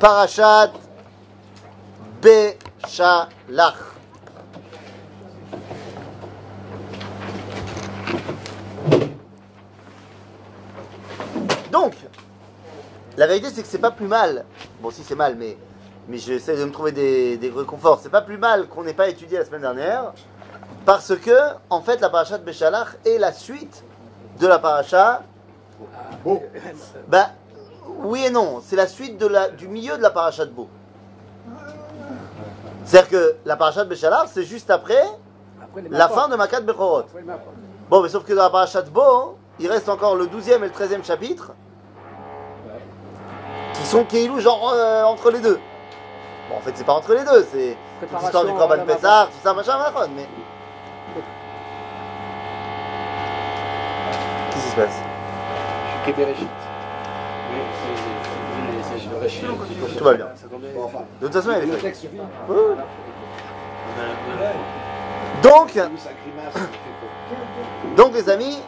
Parashat Beshalach. Donc, la vérité c'est que c'est pas plus mal. Bon, si c'est mal, mais, mais j'essaie de me trouver des, des réconforts. C'est pas plus mal qu'on n'ait pas étudié la semaine dernière, parce que, en fait, la parashat Beshalach est la suite de la paracha. Bah, oui et non. C'est la suite de la, du milieu de la parashat Beau. C'est-à-dire que la parashat Beshalach, c'est juste après la fin de Makat Bechorot. Bon, mais sauf que dans la parashat Bo, il reste encore le 12e et le 13e chapitre qui sont Keilou, genre euh, entre les deux. Bon, en fait, c'est pas entre les deux, c'est toute l'histoire du Korban Pessah, tout ça, machin, machin, mais. Qu'est-ce qui se passe? Que Bereshit. Tout va bien. De toute façon. Donc, donc, les amis,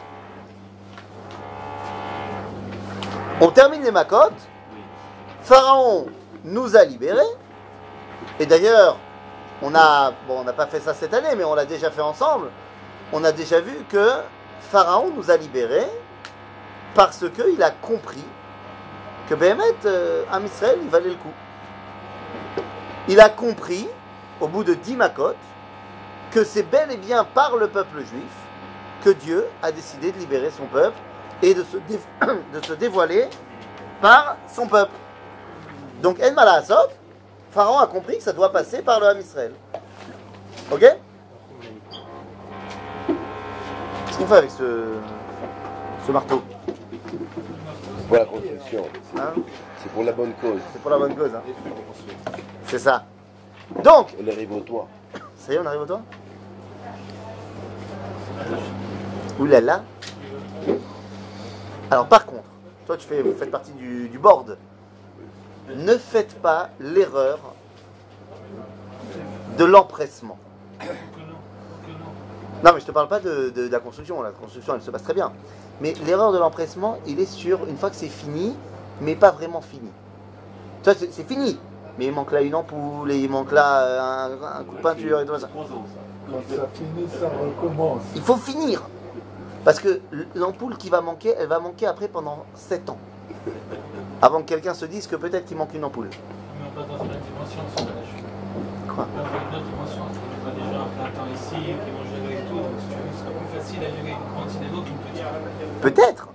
on termine les Makot. Pharaon nous a libérés. Et d'ailleurs, on n'a pas fait ça cette année, mais on l'a déjà fait ensemble. On a déjà vu que Pharaon nous a libérés parce qu'il a compris que Béhémet, euh, il valait le coup. Il a compris, au bout de dix Makot, que c'est bel et bien par le peuple juif que Dieu a décidé de libérer son peuple et de se, dévoiler par son peuple. Donc, El Malasot, Pharaon a compris que ça doit passer par le Ham Israël. Ok? Qu'est-ce qu'on fait avec ce marteau? Pour la construction, c'est- hein c'est pour la bonne cause. C'est pour la bonne cause. Hein C'est ça. Donc, On arrive au toit. ça y est, on arrive au toit Ouh là là. Alors par contre, toi tu fais, vous faites partie du, du board. Ne faites pas l'erreur de l'empressement. Non mais je te parle pas de, de- de la construction, la construction elle se passe très bien. Mais l'erreur de l'empressement, il est sur une fois que c'est fini, mais pas vraiment fini. Toi c'est c'est fini, mais il manque là une ampoule, et il manque là euh, un, un coup de peinture et tout ça. Quand ça finit, ça recommence. Il faut finir. Parce que l'ampoule qui va manquer, elle va manquer après pendant 7 ans. Avant que quelqu'un se dise que peut-être qu'il manque une ampoule. Mais on passe dans une autre dimension, c'est pas la chute. Quoi? On passe dans une autre dimension, on a déjà un plein temps ici, qui vont gérer et tout, Peut-être.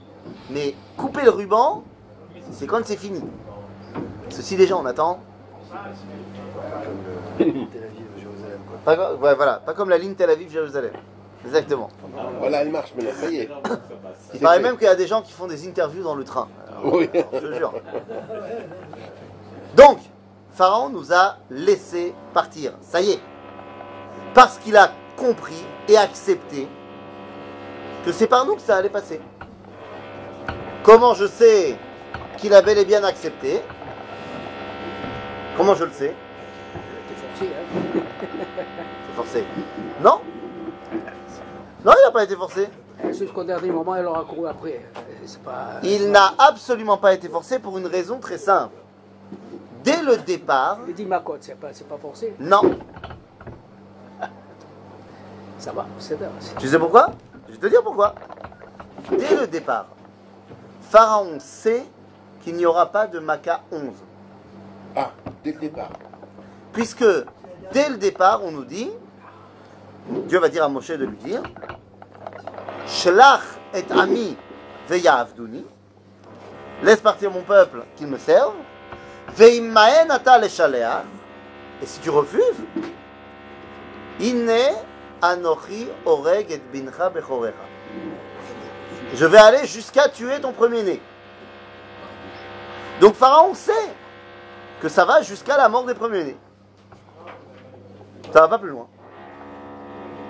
Mais couper le ruban, c'est quand c'est fini. Ceci déjà, on attend. Quoi. Pas, ouais, voilà, pas comme la ligne Tel Aviv-Jérusalem. Exactement. Voilà, elle marche maintenant, ça y est. Il paraît même qu'il y a des gens qui font des interviews dans le train. Oui. Je te jure. Donc, Pharaon nous a laissé partir. Ça y est. Parce qu'il a compris et accepté que c'est par nous que ça allait passer. Comment je sais qu'il a bel et bien accepté? Comment je le sais? T'es forcé, hein. C'est forcé. Non? Non, il n'a pas été forcé. C'est juste qu'au dernier moment, elle aura couru après. Pas. Il n'a absolument pas été forcé pour une raison très simple. Dès le départ, Il dit ma cote, c'est pas, pas forcé. non. Ça va, c'est. Tu sais pourquoi? Je vais te dire pourquoi. Dès le départ, Pharaon sait qu'il n'y aura pas de Maca 11. Ah, dès le départ. Puisque dès le départ, on nous dit, Dieu va dire à Moshe de lui dire, Shlach et ami ve'yavduni, laisse partir mon peuple qu'il me serve, ve'immaen ata leshalea, et si tu refuses, inne anochi oreg et bincha bechorecha. Je vais aller jusqu'à tuer ton premier-né. Donc Pharaon sait que ça va jusqu'à la mort des premiers-nés. Ça va pas plus loin.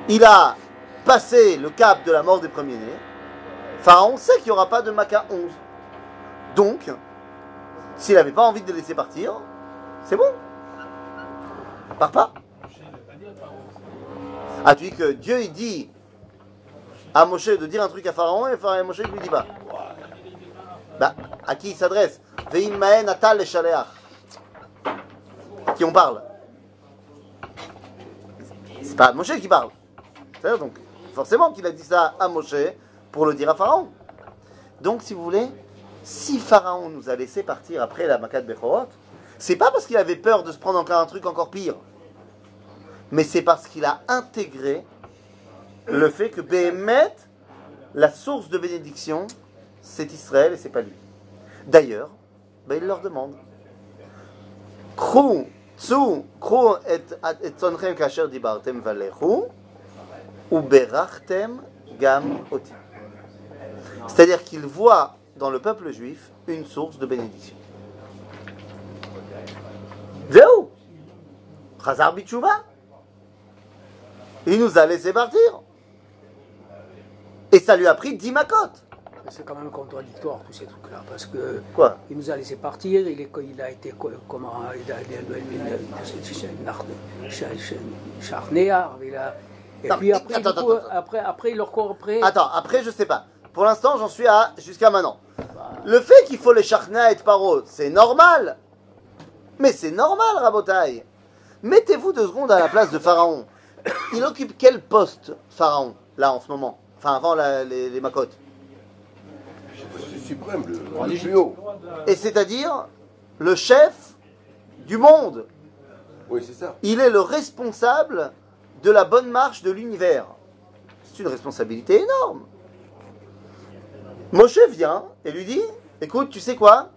Il a passé le cap de la mort des premiers-nés. Pharaon sait qu'il n'y aura pas de Maca 11. Donc, s'il n'avait pas envie de les laisser partir, c'est bon. Pars pas. Ah, tu dis que Dieu, il dit à Moshe de dire un truc à Pharaon et Pharaon, Moshe, il lui dit pas. Bah, à qui il s'adresse? Atal shaleach. qui on parle? C'est pas Moshe qui parle. C'est-à-dire, donc, forcément qu'il a dit ça à Moshe pour le dire à Pharaon. Donc, si vous voulez, si Pharaon nous a laissé partir après la Makat Bechorot, c'est pas parce qu'il avait peur de se prendre encore un truc encore pire, mais c'est parce qu'il a intégré le fait que Béhémet, la source de bénédiction, c'est Israël et c'est pas lui. D'ailleurs, ben, il leur demande. C'est-à-dire qu'il voit dans le peuple juif une source de bénédiction. Zéou Chazar Il nous a laissé partir. Et ça lui a pris 10 macotes. C'est quand même contradictoire tous ces trucs-là, parce que Quoi il nous a laissé partir, il, est, il a été co- comment il a, charnéard, il a et puis après, attends, coup, après, après, il leur court après. Attends, après, je sais pas. Pour l'instant, j'en suis à jusqu'à maintenant. Le fait qu'il faut les charna et paro, c'est normal. Mais c'est normal, Rabotaï. Mettez-vous deux secondes à la place de Pharaon. Il occupe quel poste, Pharaon, là, en ce moment? Enfin, avant la- les, les macotes. C'est suprême, le, le plus haut. Et c'est-à-dire le chef du monde. Oui, c'est ça. Il est le responsable de la bonne marche de l'univers. C'est une responsabilité énorme. Moshe vient et lui dit, écoute, tu sais quoi?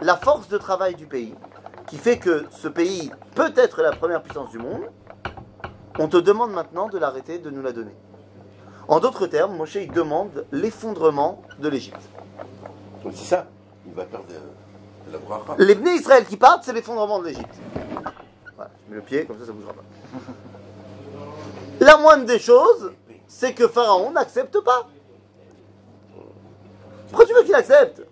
La force de travail du pays, qui fait que ce pays peut être la première puissance du monde, on te demande maintenant de l'arrêter, de nous la donner. En d'autres termes, Moshe il demande l'effondrement de l'Égypte. Donc c'est ça. Il va perdre euh, la bracha. Les Bnei Israël qui partent, c'est l'effondrement de l'Égypte. Voilà, je mets le pied, comme ça, ça bougera pas. La moindre des choses, c'est que Pharaon n'accepte pas. Pourquoi tu veux qu'il accepte?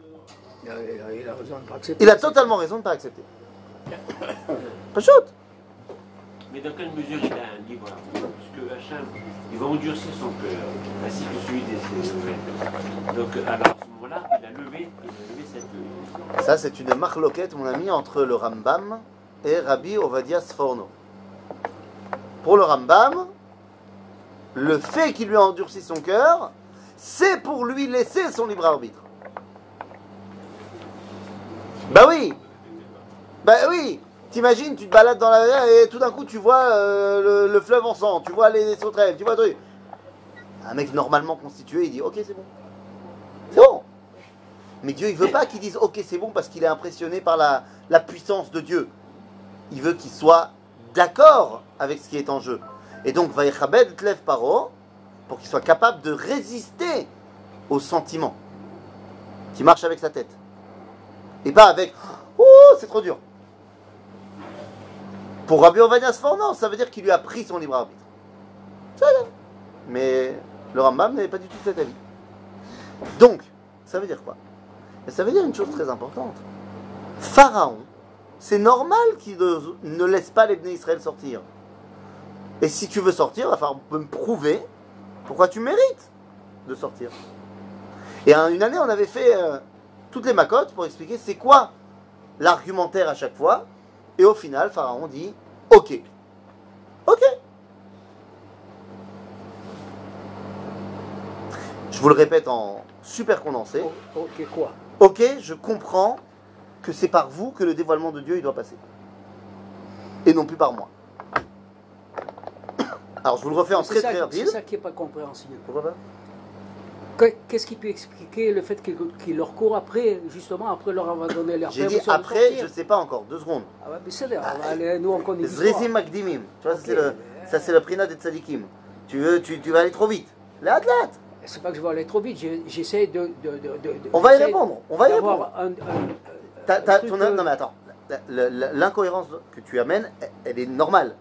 Il a, il a- il a raison de pas accepter. Il a totalement raison de ne pas accepter. Pas chaud. Mais dans quelle mesure il a un libre arbitre Parce que Hacham, il va endurcir son cœur, ainsi que celui des Israéliens. Donc, alors, à ce moment-là, il a levé, il a cette. Ça, c'est une marloquette, mon ami, entre le Rambam et Rabbi Ovadia Sforno. Pour le Rambam, le fait qu'il lui a endurci son cœur, c'est pour lui laisser son libre arbitre. Bah oui Bah oui T'imagines, tu te balades dans la mer et tout d'un coup tu vois euh, le, le fleuve en sang, tu vois les sauterelles, tu vois truc. Un mec normalement constitué, il dit ok c'est bon. C'est bon mais Dieu, il veut pas qu'il dise ok, c'est bon parce qu'il est impressionné par la, la puissance de Dieu. Il veut qu'il soit d'accord avec ce qui est en jeu. Et donc, Vaïchabed Tlev Paro, pour qu'il soit capable de résister aux sentiments qui marchent avec sa tête. Et pas avec oh, c'est trop dur. Pour Rabbi Ovadia Sfor, ça veut dire qu'il lui a pris son libre arbitre. Mais le Rambam n'est pas du tout cet avis. Donc, ça veut dire quoi? Ça veut dire une chose très importante. Pharaon, c'est normal qu'il ne, laisse pas les Israël sortir. Et si tu veux sortir, il va me prouver pourquoi tu mérites de sortir. Et un- une année, on avait fait euh, toutes les macotes pour expliquer c'est quoi l'argumentaire à chaque fois. Et au final, Pharaon dit Ok. Ok. Je vous le répète en super condensé. Ok, quoi? Ok, je comprends que c'est par vous que le dévoilement de Dieu il doit passer. Et non plus par moi. Alors je vous le refais en C'est très ça, très c'est rapide. ça qui n'est pas compréhensible. Pourquoi pas? Qu'est-ce qui peut expliquer le fait qu'il leur court après, justement, après leur avoir donné leur J'ai dit après, je sais pas encore, deux secondes. Ah ouais, mais c'est aller- nous on connaît. Zrizim Makdimim. Tu vois, ça, Ok. c'est le, ça c'est le prina des tzadikim. Tu veux, tu, tu vas aller trop vite. Là, là. C'est pas que je vais aller trop vite, j'essaie de, de, de, de- de- On va y répondre. On va y répondre. un- un- ton- Non mais attends. L'incohérence que tu amènes, elle- est normale.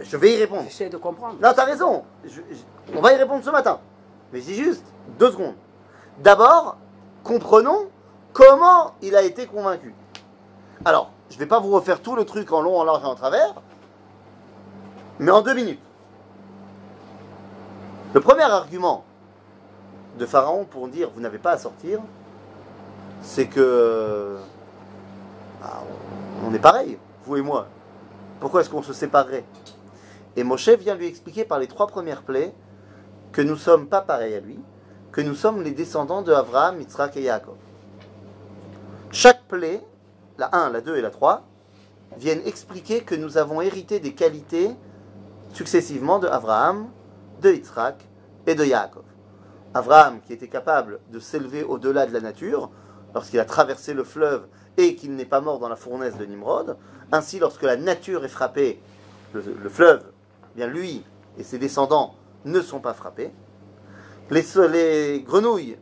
Je vais y répondre. J'essaie de comprendre. Non, t'as raison. Je- je- on va y répondre ce matin. Mais dis juste deux secondes. D'abord, comprenons comment il a été convaincu. Alors, je vais pas vous refaire tout le truc en long, en large et en travers, mais en deux minutes. Le premier argument de Pharaon pour dire vous n'avez pas à sortir, c'est que ah, on est pareil, vous et moi. Pourquoi est-ce qu'on se séparerait? Et Moshe vient lui expliquer par les trois premières plaies que nous sommes pas pareils à lui, que nous sommes les descendants de Abraham, Yitzhak et Yaakov. Chaque plaie, la 1, la 2 et la 3, viennent expliquer que nous avons hérité des qualités successivement de Abraham, de Yitzhak et de Yaakov. Abraham qui était capable de s'élever au-delà de la nature lorsqu'il a traversé le fleuve et qu'il n'est pas mort dans la fournaise de Nimrod. Ainsi, lorsque la nature est frappée, le, le fleuve, eh lui et ses descendants ne sont pas frappés. Les, les grenouilles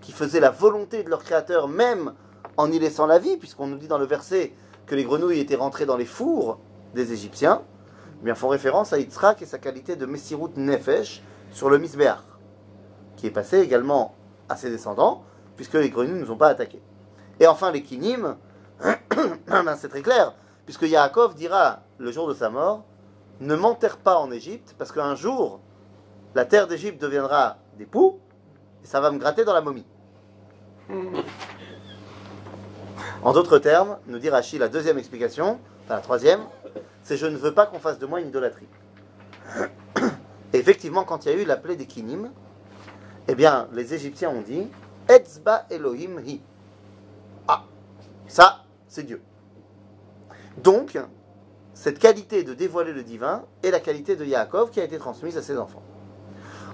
qui faisaient la volonté de leur créateur même en y laissant la vie, puisqu'on nous dit dans le verset que les grenouilles étaient rentrées dans les fours des Égyptiens, eh bien font référence à Yitzhak et sa qualité de Messirut Nefesh sur le Misbéach, qui est passé également à ses descendants, puisque les grenouilles ne nous ont pas attaqués. Et enfin, les Kinim, ben, c'est très clair, puisque Yaakov dira le jour de sa mort Ne m'enterre pas en Égypte, parce qu'un jour, la terre d'Égypte deviendra des poux, et ça va me gratter dans la momie. En d'autres termes, nous dit Rachid, la deuxième explication, enfin la troisième, c'est je ne veux pas qu'on fasse de moi une idolâtrie. Effectivement, quand il y a eu la plaie des Kinim, eh bien, les Égyptiens ont dit Etzba Elohim hi. Ah, ça, c'est Dieu. Donc, cette qualité de dévoiler le divin est la qualité de Yaakov qui a été transmise à ses enfants.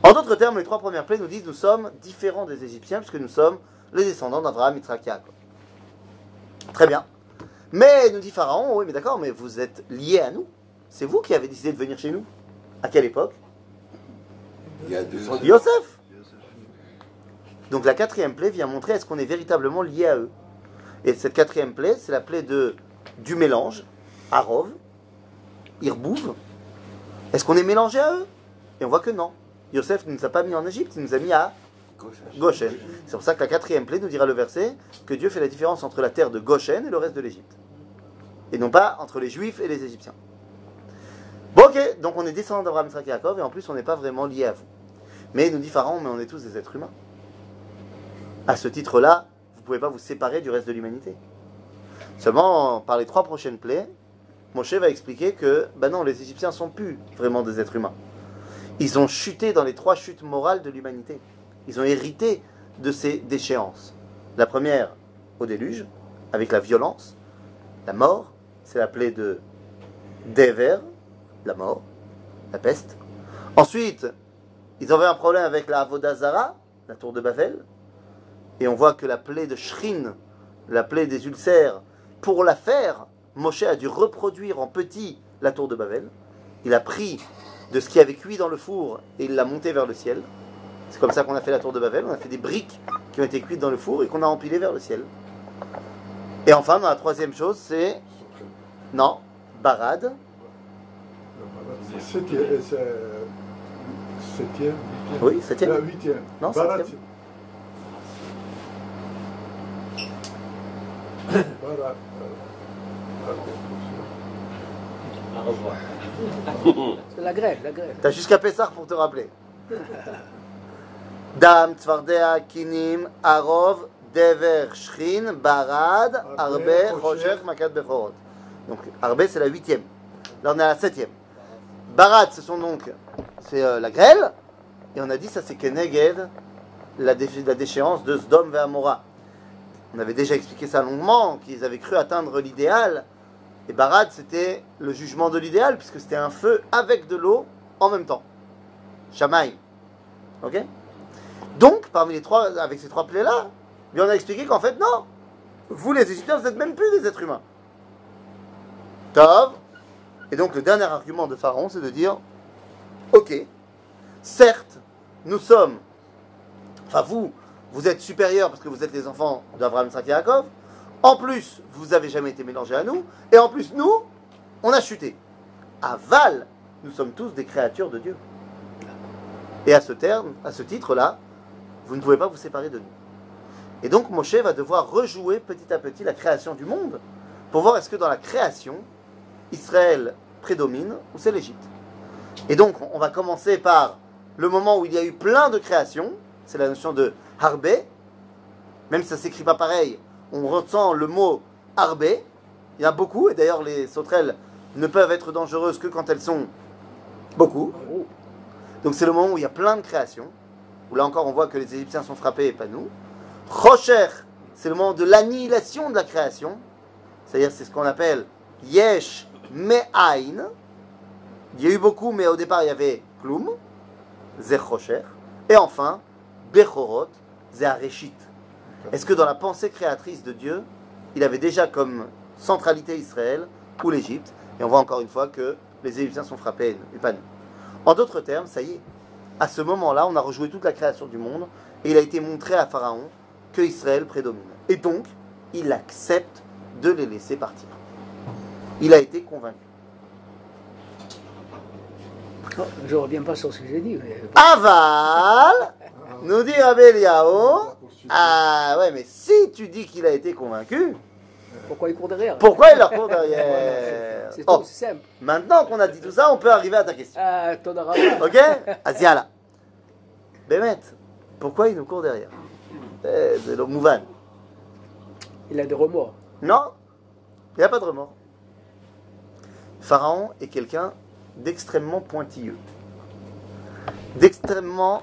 En d'autres termes, les trois premières plaies nous disent nous sommes différents des Égyptiens puisque nous sommes les descendants d'Abraham, Yitzhak, Yaakov. Très bien. Mais nous dit Pharaon, oui, mais d'accord, mais vous êtes liés à nous. C'est vous qui avez décidé de venir chez nous. À quelle époque? Il y a deux Yosef. Donc la quatrième plaie vient montrer est-ce qu'on est véritablement lié à eux? Et cette quatrième plaie, c'est la plaie de, du mélange, Arov, Irbouv. Est-ce qu'on est mélangé à eux? Et on voit que non. Yosef ne nous a pas mis en Égypte, il nous a mis à Goshen. C'est pour ça que la quatrième plaie nous dira le verset que Dieu fait la différence entre la terre de Goshen et le reste de l'Égypte. Et non pas entre les Juifs et les Égyptiens. Bon, ok, donc on est descendant d'Abraham, Isaac et et en plus on n'est pas vraiment lié à vous. Mais nous dit Pharaon, mais on est tous des êtres humains. À ce titre-là, vous ne pouvez pas vous séparer du reste de l'humanité. Seulement, par les trois prochaines plaies, Moshe va expliquer que, ben non, les Égyptiens sont plus vraiment des êtres humains. Ils ont chuté dans les trois chutes morales de l'humanité. Ils ont hérité de ces déchéances. La première, au déluge, avec la violence, la mort, c'est la plaie de Dever, la mort, la peste. Ensuite, ils avaient un problème avec la Avodazara, la tour de Babel, et on voit que la plaie de Shrin, la plaie des ulcères, pour la faire, Moshe a dû reproduire en petit la tour de Babel. Il a pris de ce qui avait cuit dans le four et il l'a monté vers le ciel. C'est comme ça qu'on a fait la tour de Babel. On a fait des briques qui ont été cuites dans le four et qu'on a empilées vers le ciel. Et enfin, dans la troisième chose, c'est. Non, Barad. Septième, euh, c'est, septième. Oui, septième. Euh, huitième. Non, Barat, septième. c'est- Barat, euh, Au revoir. C'est la grève, la grève. T'as jusqu'à Pessar pour te rappeler. Dam, Tzvardea, Kinim, Arov, Dever, Shrin, Barad, Arbe, Rocher. Makat, Bechorot. Donc Arbe, c'est la huitième. Là, on est à la septième. Barad, ce sont donc c'est euh, la grêle. Et on a dit ça, c'est Keneged, la, dé- la déchéance de Sdom et Amora. On avait déjà expliqué ça longuement, qu'ils avaient cru atteindre l'idéal. Et Barad, c'était le jugement de l'idéal, puisque c'était un feu avec de l'eau en même temps. Shamaï. Ok? Donc, parmi les trois, avec ces trois plaies-là, on a expliqué qu'en fait, non. Vous, les Égyptiens, vous n'êtes même plus des êtres humains. Tov. Et donc, le dernier argument de Pharaon, c'est de dire Ok, certes, nous sommes. Enfin, vous, vous êtes supérieurs parce que vous êtes les enfants d'Abraham, et Yaakov. En plus, vous n'avez jamais été mélangés à nous. Et en plus, nous, on a chuté. À Val, nous sommes tous des créatures de Dieu. Et à ce terme, à ce titre-là, vous ne pouvez pas vous séparer de nous. Et donc Moshe va devoir rejouer petit à petit la création du monde pour voir est-ce que dans la création, Israël prédomine ou c'est l'Égypte. Et donc on va commencer par le moment où il y a eu plein de créations, c'est la notion de harbe, même si ça ne s'écrit pas pareil, on ressent le mot harbe, il y a beaucoup, et d'ailleurs les sauterelles ne peuvent être dangereuses que quand elles sont beaucoup. Donc c'est le moment où il y a plein de créations, où là encore on voit que les Égyptiens sont frappés et pas nous. Rocher, c'est le moment de l'annihilation de la création, c'est-à-dire c'est ce qu'on appelle Yesh Me'ain. Il y a eu beaucoup, mais au départ il y avait Klum, Zechocher, et enfin Bechorot, Zehareshit. Est-ce que dans la pensée créatrice de Dieu, il avait déjà comme centralité Israël ou l'Égypte? Et on voit encore une fois que les Égyptiens sont frappés et pas nous. En d'autres termes, ça y est, à ce moment-là, on a rejoué toute la création du monde et il a été montré à Pharaon que Israël prédomine. Et donc, il accepte de les laisser partir. Il a été convaincu. Non, je ne reviens pas sur ce que j'ai dit. Mais... Aval, nous dit Rabbi Eliyahu, ah ouais, mais si tu dis qu'il a été convaincu, Pourquoi il court derrière? pourquoi il leur court derrière? C'est Oh, simple. maintenant qu'on a dit tout ça, on peut arriver à ta question. Ah, Todara. Ok? Asiala. Bémet, pourquoi il nous court derrière? Eh, C'est le Mouvan. Il a des remords. Non, il n'y a pas de remords. Pharaon est quelqu'un d'extrêmement pointilleux, d'extrêmement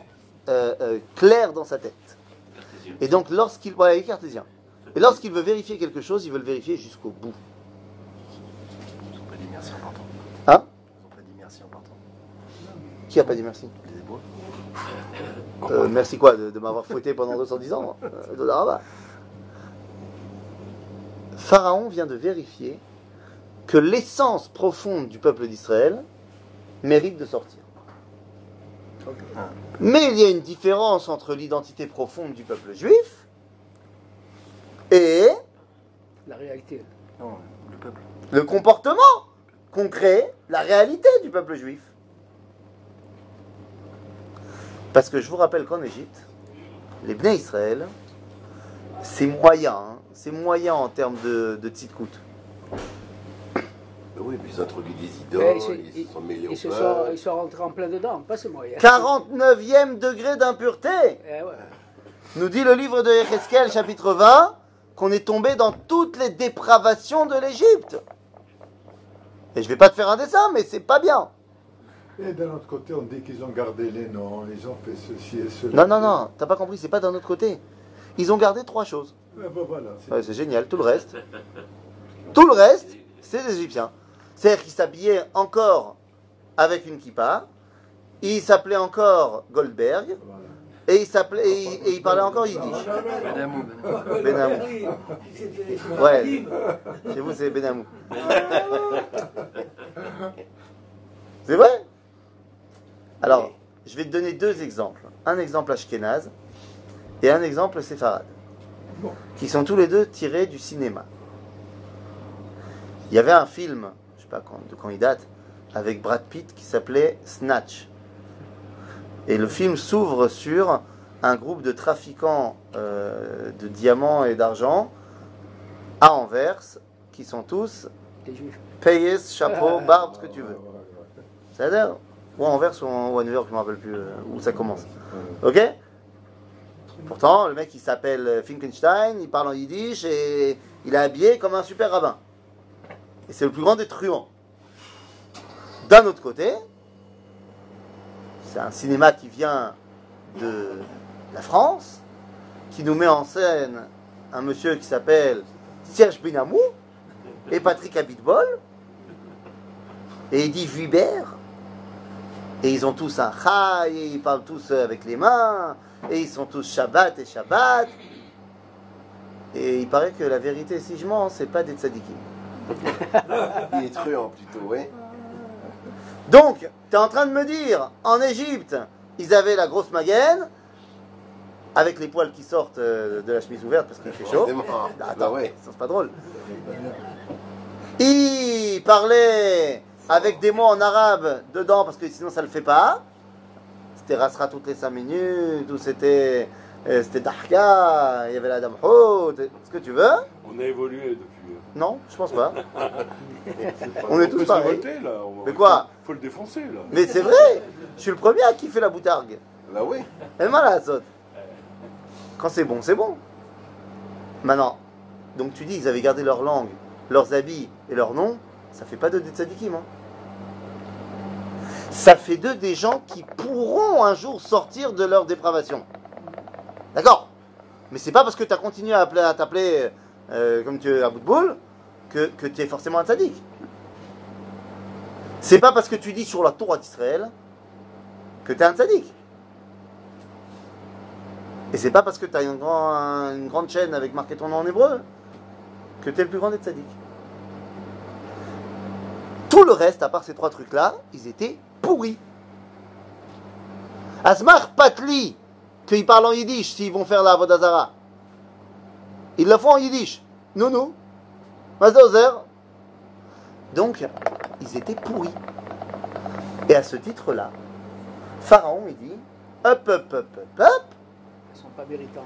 euh, euh, clair dans sa tête. Et donc, lorsqu'il. Voilà, il est cartésien. Et lorsqu'il veut vérifier quelque chose, il veut le vérifier jusqu'au bout. Ils ont pas dit merci en partant. Hein? Ils ont pas dit merci en partant. Qui a pas dit merci? Les Hébreux. Euh, Merci quoi De, de m'avoir fouetté pendant 210 ans euh. Pharaon vient de vérifier que l'essence profonde du peuple d'Israël mérite de sortir. Mais il y a une différence entre l'identité profonde du peuple juif et La réalité. Non, le peuple. le comportement concret, la réalité du peuple juif. Parce que je vous rappelle qu'en Égypte, les Bnei Israël, c'est moyen, hein, c'est moyen en termes de, de tzidkout. Ben oui, puis ils ont introduit des Eh, idoles, ils, se- ils ils- se sont mêlés au ils se sont, ils sont rentrés en plein dedans, pas c'est moi. hein. 49e degré d'impureté Eh ouais. Nous dit le livre de Yecheskel, chapitre 20, qu'on est tombé dans toutes les dépravations de l'Égypte. Et je vais pas te faire un dessin, mais c'est pas bien. Et d'un autre côté, on dit qu'ils ont gardé les noms, ils ont fait ceci et cela. Non, non, non, t'as pas compris, c'est pas d'un autre côté. Ils ont gardé trois choses. Voilà, c'est- Ouais, c'est génial, tout le reste. Tout le reste, c'est des Égyptiens. C'est-à-dire qu'ils s'habillaient encore avec une kippa, ils s'appelaient encore Goldberg, et ils, s'appelaient, et, ils parlaient encore yiddish. Benamou, Benamou. Benamou. Ouais, chez vous c'est Benamou. C'est vrai? Alors, je vais te donner deux exemples. Un exemple ashkénaze et un exemple séfarade. Qui sont tous les deux tirés du cinéma. Il y avait un film, sais pas quand, de quand il date, avec Brad Pitt qui s'appelait Snatch. Et le film s'ouvre sur un groupe de trafiquants euh, de diamants et d'argent à Anvers, qui sont tous payés, chapeau, barbe, ce que tu veux. C'est-à-dire, ou à Anvers ou, en- ou à New York, je ne me rappelle plus euh, où ça commence. Ok? Pourtant, le mec il s'appelle Finkenstein, il parle en yiddish et il est habillé comme un super rabbin. Et c'est le plus grand des truands. D'un autre côté, c'est un cinéma qui vient de la France, qui nous met en scène un monsieur qui s'appelle Serge Benamou et Patrick Abitbol et Eddie Vuibert. Et ils ont tous un chai, et ils parlent tous avec les mains, et ils sont tous Shabbat et Shabbat. Et il paraît que la vérité, si je mens, c'est pas des tzadikim. Il est truand plutôt, ouais. Donc, tu es en train de me dire, en Égypte, ils avaient la grosse magaine, avec les poils qui sortent euh, de la chemise ouverte parce qu'il fait chaud. Forcément. Ah, Bah Attends, ouais. c'est pas drôle. Il parlait avec des mots en arabe dedans parce que sinon ça le fait pas. C'était Rasra toutes les 5 minutes, ou c'était euh, c'était Dahka, il y avait la Dame Haute, ce que tu veux. On a évolué depuis. Non, je pense pas. On est tous pareils. révolter, là. On- Mais quoi faut, faut le défoncer là. Mais c'est vrai, je suis le premier à kiffer la boutargue. Bah oui. Elle m'a la saute. Quand c'est bon, c'est bon. Maintenant, donc tu dis ils avaient gardé leur langue, leurs habits et leur nom, ça fait pas d'eux des tzadikim. hein. Ça fait d'eux des gens qui pourront un jour sortir de leur dépravation. D'accord? Mais c'est pas parce que tu as continué à appeler- à t'appeler euh, comme tu es à bout de boule que, tu es forcément un tzaddik. C'est pas parce que tu dis sur la Torah d'Israël que tu es un tzaddik. Et c'est pas parce que tu as une grande chaîne avec marqué ton nom en hébreu que tu es le plus grand des tzaddik. Tout le reste, à part ces trois trucs-là, ils étaient pourris. Asmar Patli, qu'ils parlent en yiddish s'ils vont faire la Vodazara. Ils le font en yiddish. Nous, nous. Donc, ils étaient pourris. Et à ce titre-là, Pharaon, il dit Hop, hop, hop, hop, hop. Ils ne sont pas méritants.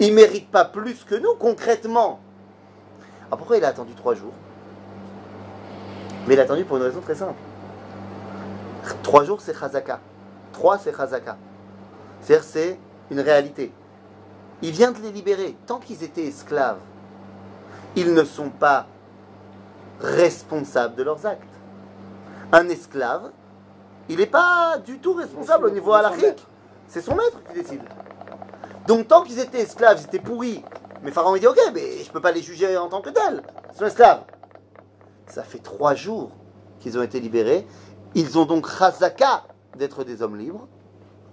Il ne mérite pas plus que nous, concrètement. Alors pourquoi il a attendu trois jours? Mais il a attendu pour une raison très simple. Trois jours, c'est Chazaka. Trois, c'est Chazaka. C'est-à-dire, c'est une réalité. Il vient de les libérer. Tant qu'ils étaient esclaves, ils ne sont pas responsables de leurs actes. Un esclave, il n'est pas du tout responsable au niveau halachique. C'est son maître qui décide. Donc tant qu'ils étaient esclaves, ils étaient pourris. Mais Pharaon il dit ok, mais je peux pas les juger en tant que tels. Ils sont esclaves. Ça fait trois jours qu'ils ont été libérés. Ils ont donc Chazaka d'être des hommes libres.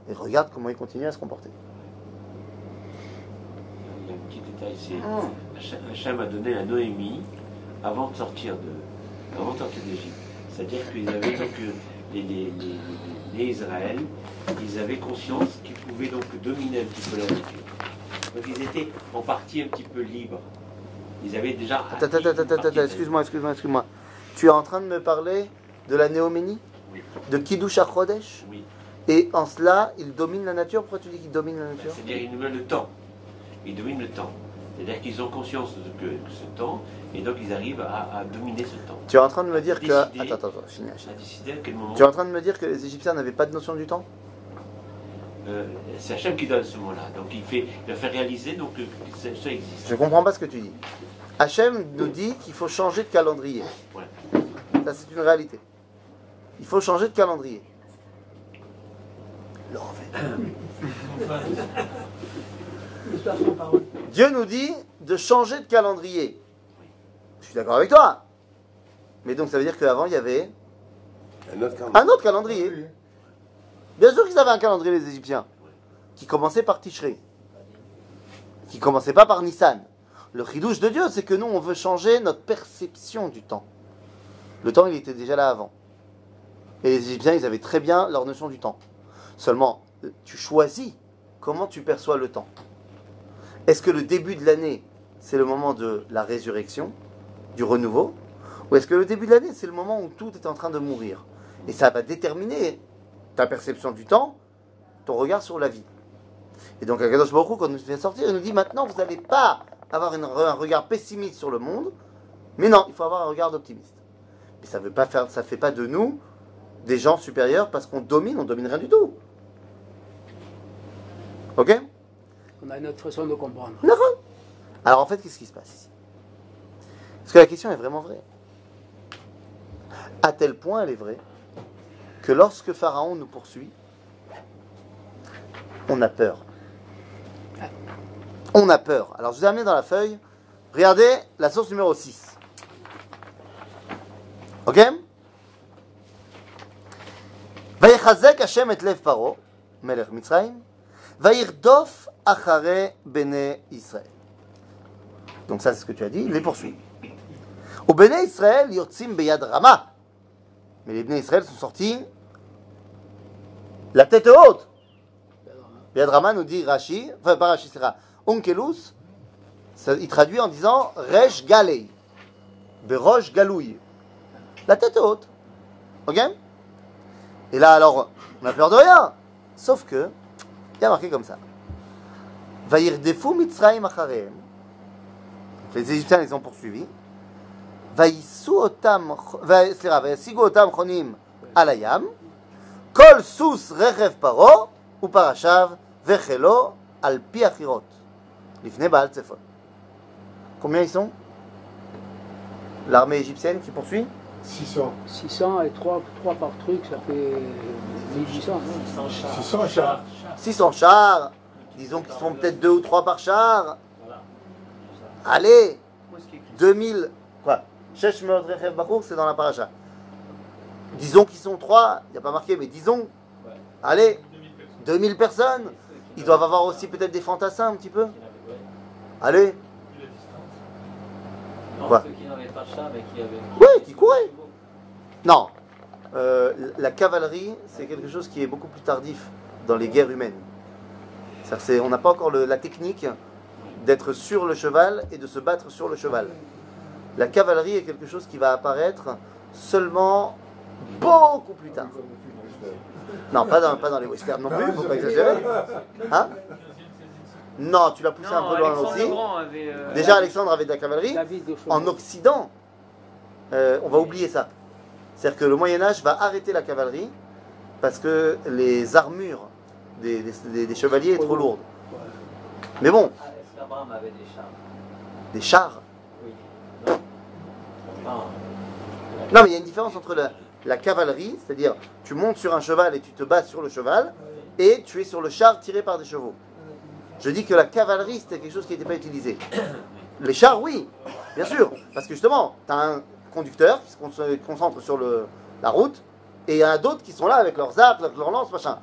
Et regarde comment ils continuent à se comporter. Il y a un petit détail, c'est a donné à Noémie avant de sortir de, avant de sortir d'Égypte. C'est-à-dire qu'ils avaient donc euh, les, les, les, les- les Israël, ils avaient conscience qu'ils pouvaient donc dominer un petit peu la nature. Donc ils étaient en partie un petit peu libres. Ils avaient déjà. Attends, attends, attends, excuse-moi, excuse-moi, excuse-moi. Tu es en train de me parler de la néoménie? Oui. De Kiddush HaChodesh Oui. Et en cela, il domine la nature? Pourquoi tu dis qu'il domine la nature? C'est-à-dire qu'ils dominent le temps. Ils dominent le temps. C'est-à-dire qu'ils ont conscience de que, que ce temps, et donc ils arrivent à, à dominer ce temps. Tu es en train de me dire que... Attends, attends, attends, finis, finis. À décider à quel moment. Tu es en train de me dire que les Égyptiens n'avaient pas de notion du temps? Euh, c'est Hachem qui donne ce mot-là. Donc il, fait, il a fait réaliser donc, que que ça, ça existe. Je comprends pas ce que tu dis. Hachem nous dit qu'il faut changer de calendrier. Voilà. Ça, c'est une réalité. Il faut changer de calendrier. Dieu nous dit de changer de calendrier. Je suis d'accord avec toi. Mais donc ça veut dire qu'avant, il y avait Un autre calendrier. un autre calendrier. Bien sûr qu'ils avaient un calendrier, les Égyptiens, qui commençait par Tishrei, qui commençait pas par Nissan. Le chidouche de Dieu, c'est que nous, on veut changer notre perception du temps. Le temps, il était déjà là avant. Et les Égyptiens, ils avaient très bien leur notion du temps. Seulement, tu choisis comment tu perçois le temps. Est-ce que le début de l'année, c'est le moment de la résurrection, du renouveau Ou est-ce que le début de l'année, c'est le moment où tout est en train de mourir? Et ça va déterminer ta perception du temps, ton regard sur la vie. Et donc, Akadosh Baruch quand il nous fait sortir, il nous dit maintenant, vous n'allez pas avoir un regard pessimiste sur le monde, mais non, il faut avoir un regard optimiste. Mais ça ne fait pas ça fait pas de nous des gens supérieurs parce qu'on domine, on domine rien du tout. Ok? On a notre façon de comprendre. Alors en fait, qu'est-ce qui se passe ici? Parce que la question est vraiment vraie. À tel point, elle est vraie que lorsque Pharaon nous poursuit, on a peur. Ah. On a peur. Alors je vous ai amené dans la feuille. Regardez la source numéro 6. Ok? Vayechazek Hashem et Lev Paro, Melech Mitzrayim. Vaïrdof Achare Bene Israël. Donc ça, c'est ce que tu as dit, il les poursuit. Au Bene Israël, Yotzim Beyad Rama. Mais les Bene Israël sont sortis la tête haute. Beyad Rama nous dit Rashi, enfin pas Rashi, c'est Onkelus, il traduit en disant Resh Galei, La tête haute. Ok? Et là, alors, on a peur de rien. Sauf que, il y a marqué comme ça. Vaïrdefou Mitzraim Achareem. Les Égyptiens les ont poursuivis. Vaïsou Otam, Vaïsigo Otam Chonim Alayam. Kol Sous Rechev Paro, ou Parashav, Vechelo, Alpi Achirot. L'Ifne Baal Tsefon. Combien ils sont L'armée égyptienne qui poursuit 600. 600 et 3, par truc, ça fait 1800. non 600 chars. 600 chars. Disons qu'ils sont peut-être deux ou trois par char. Allez 2000. Quoi? Shesh Meod Rechev Bachour, c'est dans la paracha. Disons qu'ils sont trois. Il n'y a pas marqué, mais disons. Allez 2000 personnes. Ils doivent avoir aussi peut-être des fantassins un petit peu. Allez Quoi? Pas de mais qui. Oui, qui couraient. Non. Euh, la cavalerie, c'est quelque chose qui est beaucoup plus tardif dans les guerres humaines. On n'a pas encore le- la technique d'être sur le cheval et de se battre sur le cheval. La cavalerie est quelque chose qui va apparaître seulement beaucoup plus tard. Non, pas dans, pas dans les westerns non plus, faut pas exagérer. Hein? Non, tu l'as poussé un peu loin Alexandre aussi. le Grand avait. euh, Déjà, Alexandre avait de la cavalerie. En Occident, euh, on va oublier ça. C'est-à-dire que le Moyen Âge va arrêter la cavalerie parce que les armures des, des- des- des chevaliers est trop lourdes. Mais bon, Ah, est-ce qu'Abraham avait des chats des chars. Oui. Non. Non, mais il y a une différence entre la, la cavalerie, c'est-à-dire tu montes sur un cheval et tu te bats sur le cheval, et tu es sur le char tiré par des chevaux. Je dis que la cavalerie, c'était quelque chose qui n'était pas utilisé. Les chars, oui, bien sûr, parce que justement, tu as un conducteur qui se con- se concentre sur le, la route, et il y en a d'autres qui sont là avec leurs arcs, leurs, leurs lances, machin.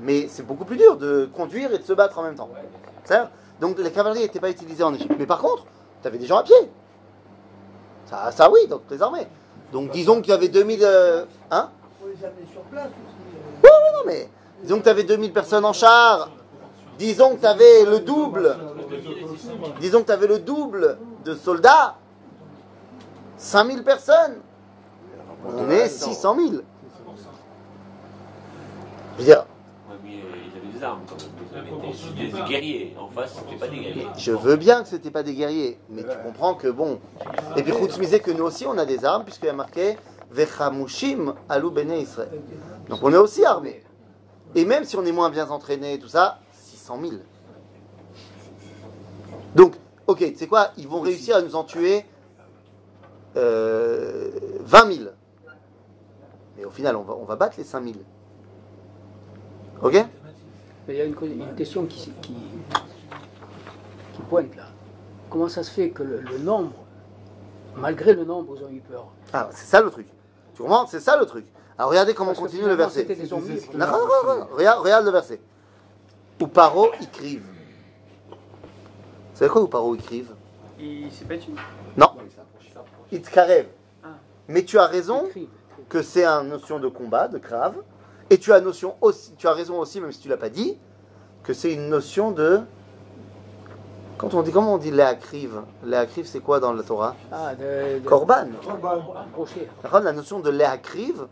Mais c'est beaucoup plus dur de conduire et de se battre en même temps. Donc la cavalerie n'était pas utilisée en Égypte. Mais par contre, tu avais des gens à pied. Ça, ça oui, donc les armées. Donc disons qu'il y avait 2000... euh, hein? Faut les amener sur place aussi. Ouais, ouais, non, mais disons que tu avais 2000 personnes en char. Disons que tu avais le double. Disons que tu avais le double de soldats. 5000 personnes. On est 600 000. Je veux dire, Ouais, mais euh, ils avaient des armes quand même. Ils avaient des, des- des guerriers. En face, c'était pas des guerriers. je veux bien que ce n'était pas des guerriers, mais tu comprends que bon. Et puis, Khoutzmisé, que nous aussi, on a des armes, puisqu'il y a marqué Vechamushim alou bene Israël. Donc, on est aussi armés. Et même si on est moins bien entraîné et tout ça, 600 000. Donc, ok, c'est quoi? Ils vont réussir à nous en tuer euh, 20 000. Mais au final, on va, on va battre les 5 000. Ok? Mais il y a une, question qui, qui, qui pointe là. Comment ça se fait que le, le nombre, malgré le nombre, ils ont eu peur? Ah, c'est ça le truc. Tu comprends? C'est ça le truc. Alors regardez comment Parce continue le verset. Regarde, regarde le verset. Ou paro écrivent. Vous savez quoi ou paro écrivent il s'est battu. Non. Itkarev. Ah. Mais tu as raison que c'est une notion de combat, de crave. Et tu as, notion aussi, tu as raison aussi, même si tu l'as pas dit, que c'est une notion de. Quand on dit, comment on dit léacrive Léacrive, c'est quoi dans la Torah? Ah, de. Par contre, la notion de léacrive,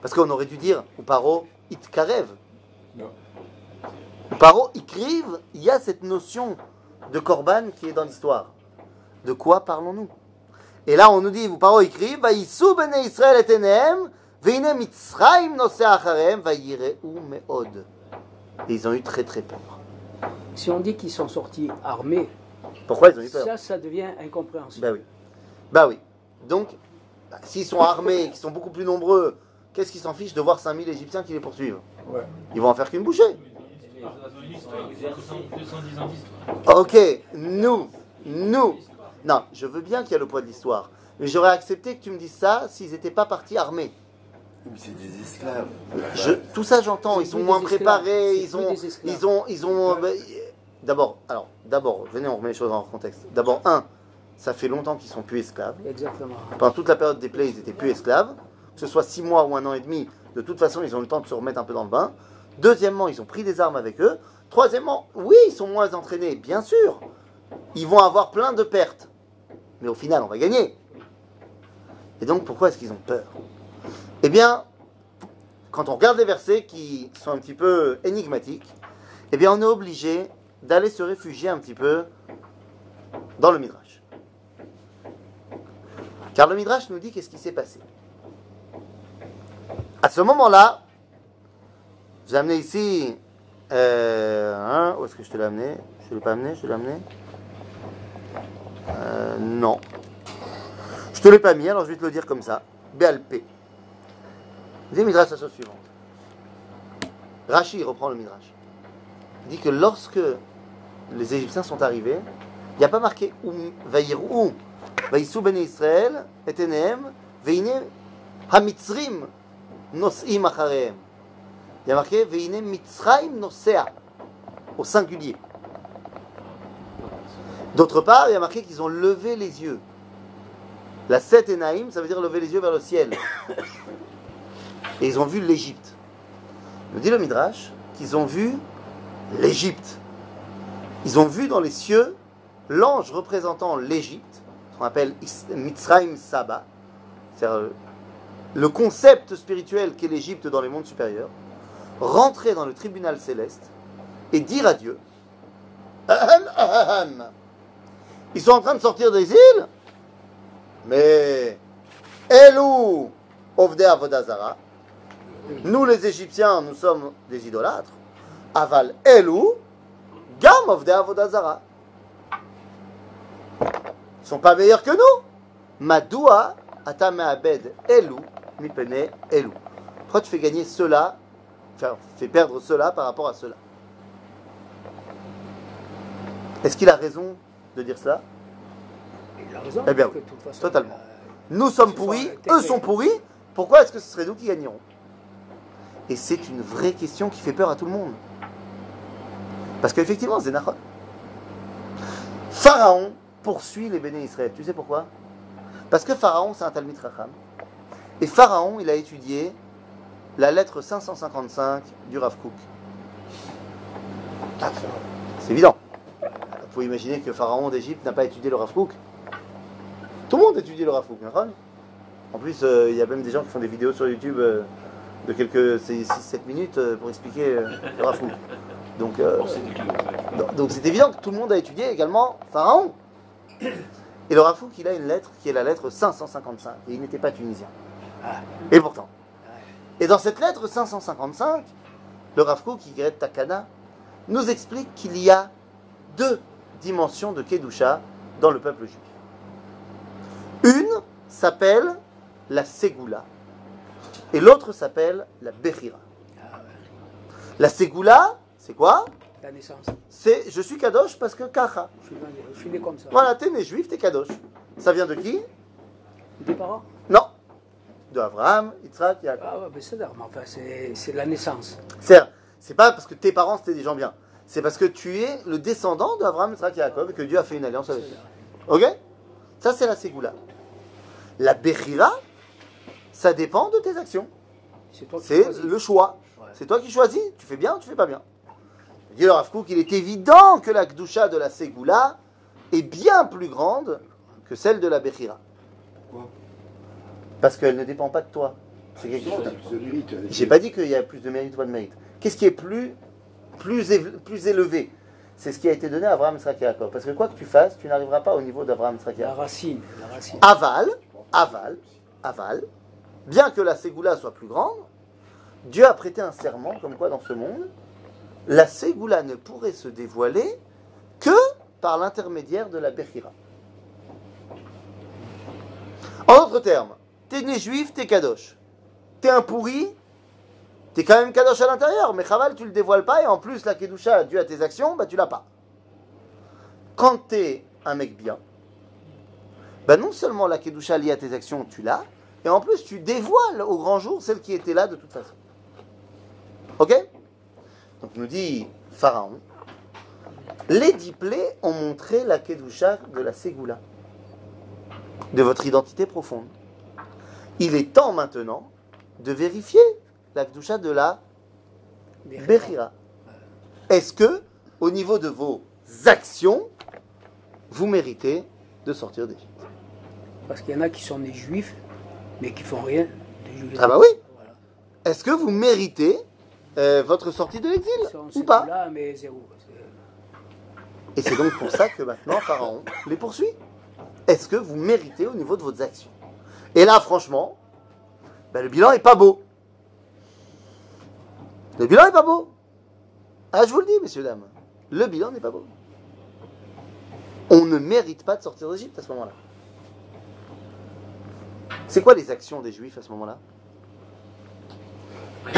parce qu'on aurait dû dire, ou paro itkarev. Non. Paro ikrive, il y a cette notion de korban qui est dans l'histoire. De quoi parlons-nous? Et là, on nous dit, vous paro ikrive, vaïsou bene Israël et enehem, veine mitzraim nosé acharem, vaïreu meod. Et ils ont eu très très peur. Si on dit qu'ils sont sortis armés, Pourquoi ils ont eu peur? ça, ça devient incompréhensible. Bah oui. Bah oui. Donc, bah, s'ils sont armés, qu'ils sont beaucoup plus nombreux, qu'est-ce qu'ils s'en fichent de voir 5000 Égyptiens qui les poursuivent? Ouais. Ils vont en faire qu'une bouchée. Ils ont une histoire, 210 ans d'histoire. Ok, nous, nous. Non, je veux bien qu'il y a le poids de l'histoire. Mais j'aurais accepté que tu me dises ça s'ils n'étaient pas partis armés. Mais c'est des esclaves. Je- tout ça j'entends, ils sont moins préparés, ils ont, ils ont, ils ont. bah, D'abord, alors, d'abord, venez, on remet les choses dans leur contexte. D'abord, un, ça fait longtemps qu'ils sont plus esclaves. Exactement. Pendant toute la période des plaies, ils étaient plus esclaves. Que ce soit six mois ou un an et demi, de toute façon, ils ont eu le temps de se remettre un peu dans le bain. Deuxièmement, ils ont pris des armes avec eux. Troisièmement, oui, ils sont moins entraînés, bien sûr. Ils vont avoir plein de pertes. Mais au final, on va gagner. Et donc, pourquoi est-ce qu'ils ont peur? Eh bien, quand on regarde les versets qui sont un petit peu énigmatiques, eh bien, on est obligé d'aller se réfugier un petit peu dans le Midrash. Car le Midrash nous dit qu'est-ce qui s'est passé. À ce moment-là, j'ai amené ici. euh, hein, où est-ce que je te l'ai amené? Je ne l'ai pas amené Je l'ai amené? Euh, Non. Je te l'ai pas mis, alors je vais te le dire comme ça. BLP. Dis Midrash la chose suivante. Rashi reprend le Midrash. Il dit que lorsque les Égyptiens sont arrivés, il n'y a pas marqué Vaïrou, Vaïsou ben Israël, et Enehem, Veine Hamitzrim, Nos'im Acharehem. Il y a marqué Veine Mitzraim Nosea, au singulier. D'autre part, il y a marqué qu'ils ont levé les yeux. La Set et ça veut dire lever les yeux vers le ciel. Et ils ont vu l'Égypte. Me dit le Midrash qu'ils ont vu l'Égypte. Ils ont vu dans les cieux l'ange représentant l'Égypte, qu'on appelle Mitzrayim Saba, c'est-à-dire le concept spirituel qu'est l'Égypte dans les mondes supérieurs, rentrer dans le tribunal céleste et dire à Dieu Ahem, ahem. Ils sont en train de sortir des îles, mais Elou Ovde Avodazara, nous les Égyptiens, nous sommes des idolâtres. Aval Elou, Gam Ovde Avodazara. Ils sont pas meilleurs que nous. Madoua Atame Abed Elou, Mipene Elou. Pourquoi tu fais gagner cela, fais perdre cela par rapport à cela Est-ce qu'il a raison de dire cela? Il a raison. Eh bien, de toute façon, totalement. Nous sommes pourris, eux sont pourris. Pourquoi est-ce que ce serait nous qui gagnerons? Et c'est une vraie question qui fait peur à tout le monde. Parce qu'effectivement, c'est Nahon. Pharaon poursuit les béné Israël. Tu sais pourquoi? Parce que Pharaon, c'est un Talmud Racham. Et Pharaon, il a étudié la lettre 555 du Rav Kook. C'est évident. Il faut imaginer que Pharaon d'Égypte n'a pas étudié le Rav Kook. Tout le monde étudie le Rav Kook, hein, En plus, euh, il y a même des gens qui font des vidéos sur YouTube euh, de quelques 6-7 minutes euh, pour expliquer euh, le Rav Kook. Donc, euh, donc- donc c'est évident que tout le monde a étudié également Pharaon. Et le Rav Kook, il a une lettre qui est la lettre 555. Et il n'était pas tunisien. Et pourtant. Et dans cette lettre 555, le Rav Kook, Yigret Takana, nous explique qu'il y a deux dimensions de Kedusha dans le peuple juif. Une s'appelle la Ségoula et l'autre s'appelle la Bechira. La Ségoula, c'est quoi? La naissance. C'est je suis Kadosh parce que Kacha. Je suis, né- je suis né comme ça. Voilà, t'es né juif, t'es Kadosh. Ça vient de qui? Des parents? Non. De Abraham, Yitzhak, Yaakov. Ah ouais, mais c'est enfin, c'est la naissance. C'est c'est pas parce que tes parents c'était des gens bien. C'est parce que tu es le descendant d'Abraham, Yitzhak Yaakov et que Dieu a fait une alliance avec eux. Ok? Ça, c'est la Ségoula. La Bechira, ça dépend de tes actions. C'est toi qui C'est choisis. le choix. Ouais. C'est toi qui choisis. Tu fais bien ou tu fais pas bien. Dit le Rav Kook, il est évident que la Gdusha de la Ségoula est bien plus grande que celle de la Bechira. Pourquoi? Parce qu'elle ne dépend pas de toi. C'est quelque chose. J'ai pas dit qu'il y a plus de mérite ou pas de mérite. Qu'est-ce qui est plus, plus, éve- plus élevé? C'est ce qui a été donné à Abraham, Yaakov. Parce que quoi que tu fasses, tu n'arriveras pas au niveau d'Abraham, et La racine. La racine. Aval, aval, aval, bien que la Ségoula soit plus grande, Dieu a prêté un serment comme quoi dans ce monde, la Ségoula ne pourrait se dévoiler que par l'intermédiaire de la Bechira. En d'autres termes, t'es né juif, t'es kadosh. T'es un pourri, t'es quand même kadosh à l'intérieur, mais Chaval, tu le dévoiles pas, et en plus, la Kedusha, dû à tes actions, bah tu l'as pas. Quand t'es un mec bien, bah non seulement la Kedusha liée à tes actions, tu l'as, et en plus, tu dévoiles au grand jour celle qui était là de toute façon. Ok? Donc, nous dit Pharaon, les dix ont montré la Kedusha de la Ségoula, de votre identité profonde. Il est temps maintenant de vérifier la Kedusha de la Bechira. Est-ce que, au niveau de vos actions, vous méritez de sortir d'Égypte Parce qu'il y en a qui sont nés juifs, mais qui font rien de. Ah bah oui. Voilà. Est-ce que vous méritez euh, votre sortie de l'exil ou pas? Là, mais zéro. C'est- Et c'est donc pour ça que maintenant Pharaon les poursuit. Est-ce que vous méritez au niveau de vos actions? Et là, franchement, ben, le bilan est pas beau. Le bilan est pas beau. Ah, je vous le dis, messieurs, dames. Le bilan n'est pas beau. On ne mérite pas de sortir d'Égypte à ce moment-là. C'est quoi les actions des juifs à ce moment-là?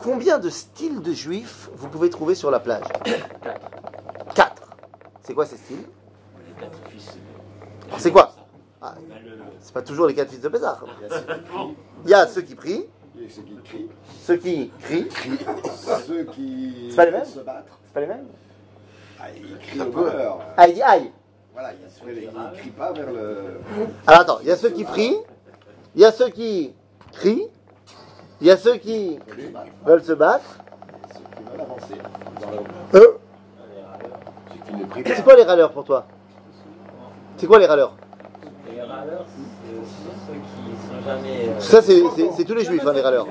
Combien de styles de juifs vous pouvez trouver sur la plage? Quatre. C'est quoi ces styles? Les quatre fils. Alors, C'est quoi? Ah, Bah, le- C'est pas toujours les quatre fils de Pézard. Il y a ceux qui prient, Il y a ceux qui crient, ceux qui crient. ceux qui C'est pas les mêmes se battre. C'est pas les mêmes Ah, ils crient au bonheur. Ah, il dit aïe. Voilà, ils ils crient pas vers le. Alors attends, il y a ceux qui prient, il y a ceux qui crient, il y a ceux qui veulent se battre, ceux qui veulent avancer Euh, ne prient c'est quoi les râleurs pour toi? C'est quoi les râleurs? Râleurs, c'est ceux qui sont jamais. euh, Ça, c'est- tous les juifs, hein, les râleurs.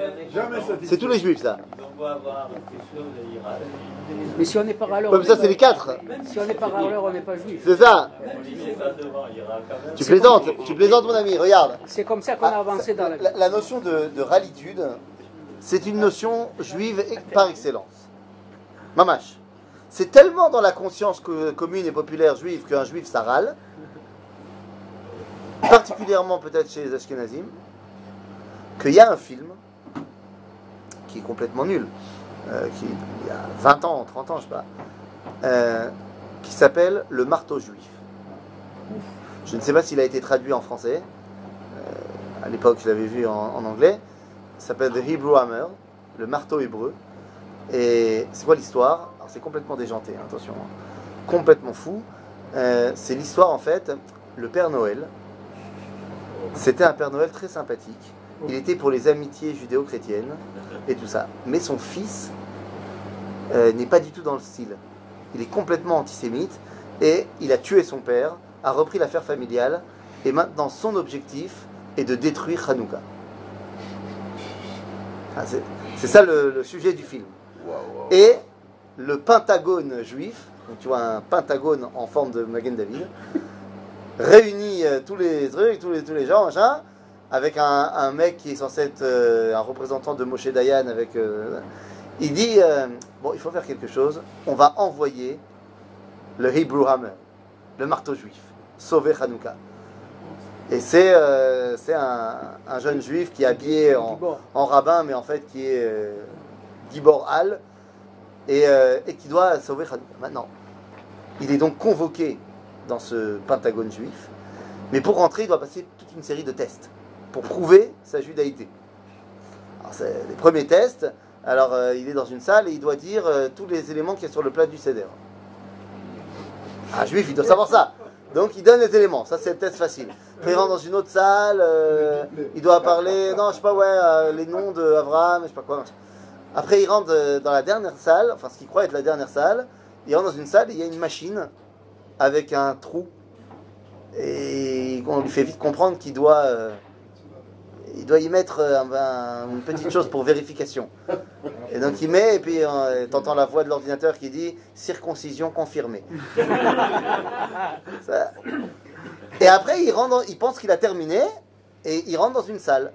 C'est tous les juifs, ça. Avoir quelque chose. Mais si on n'est pas râleur, mais ça, c'est les quatre. si on n'est pas râleur, on n'est pas juif. C'est ça. Tu plaisantes, tu plaisantes, mon ami. Regarde. C'est comme ça qu'on a Ah, avancé dans la. La, la notion de, de ralitude, c'est une notion juive par excellence. Mamache. C'est tellement dans la conscience que- commune et populaire juive qu'un juif ça râle, particulièrement peut-être chez les Ashkenazim, qu'il y a un film qui est complètement nul, euh, qui il y a 20 ans, 30 ans, je sais pas, euh, qui s'appelle Le marteau juif. Je ne sais pas s'il a été traduit en français à l'époque je l'avais vu en, anglais, ça s'appelle The Hebrew Hammer, le marteau hébreu. Et c'est quoi l'histoire? Alors c'est complètement déjanté, hein, attention, hein. complètement fou. Euh, c'est l'histoire en fait, le Père Noël, c'était un Père Noël très sympathique. Il était pour les amitiés judéo-chrétiennes et tout ça. Mais son fils euh, n'est pas du tout dans le style. Il est complètement antisémite et il a tué son père, a repris l'affaire familiale et maintenant son objectif est de détruire Hanouka. Ah, c'est ça le, le sujet du film. Et le pentagone juif, donc tu vois un pentagone en forme de Magen David, réunit euh, tous les trucs, tous les, tous les gens, machin, avec un, un mec qui est censé être euh, un représentant de Moshe Dayan. Avec, euh, il dit Bon, il faut faire quelque chose, on va envoyer le Hebrew Hammer, le marteau juif, sauver Hanouka. Et c'est un, un jeune juif qui est habillé en, rabbin, mais en fait qui est Gibor Al, et, et qui doit sauver Hanouka. Maintenant, il est donc convoqué dans ce pentagone juif, mais pour rentrer, il doit passer toute une série de tests pour prouver sa judaïté. C'est les premiers tests, alors euh, il est dans une salle et il doit dire euh, tous les éléments qu'il y a sur le plat du Seder. Un juif, il doit savoir ça. Donc il donne les éléments, ça c'est le test facile. Après il rentre dans une autre salle, euh, il doit parler, non je sais pas, ouais, les noms de Abraham, je sais pas quoi. Après il rentre dans la dernière salle, enfin ce qu'il croit être la dernière salle, il rentre dans une salle et il y a une machine avec un trou. Et on lui fait vite comprendre qu'il doit, euh, il doit y mettre euh, un- un- une petite chose pour vérification. Et donc il met, et puis euh, t'entends la voix de l'ordinateur qui dit circoncision confirmée. Ça- Et après, il, rentre il pense qu'il a terminé, et il rentre dans une salle.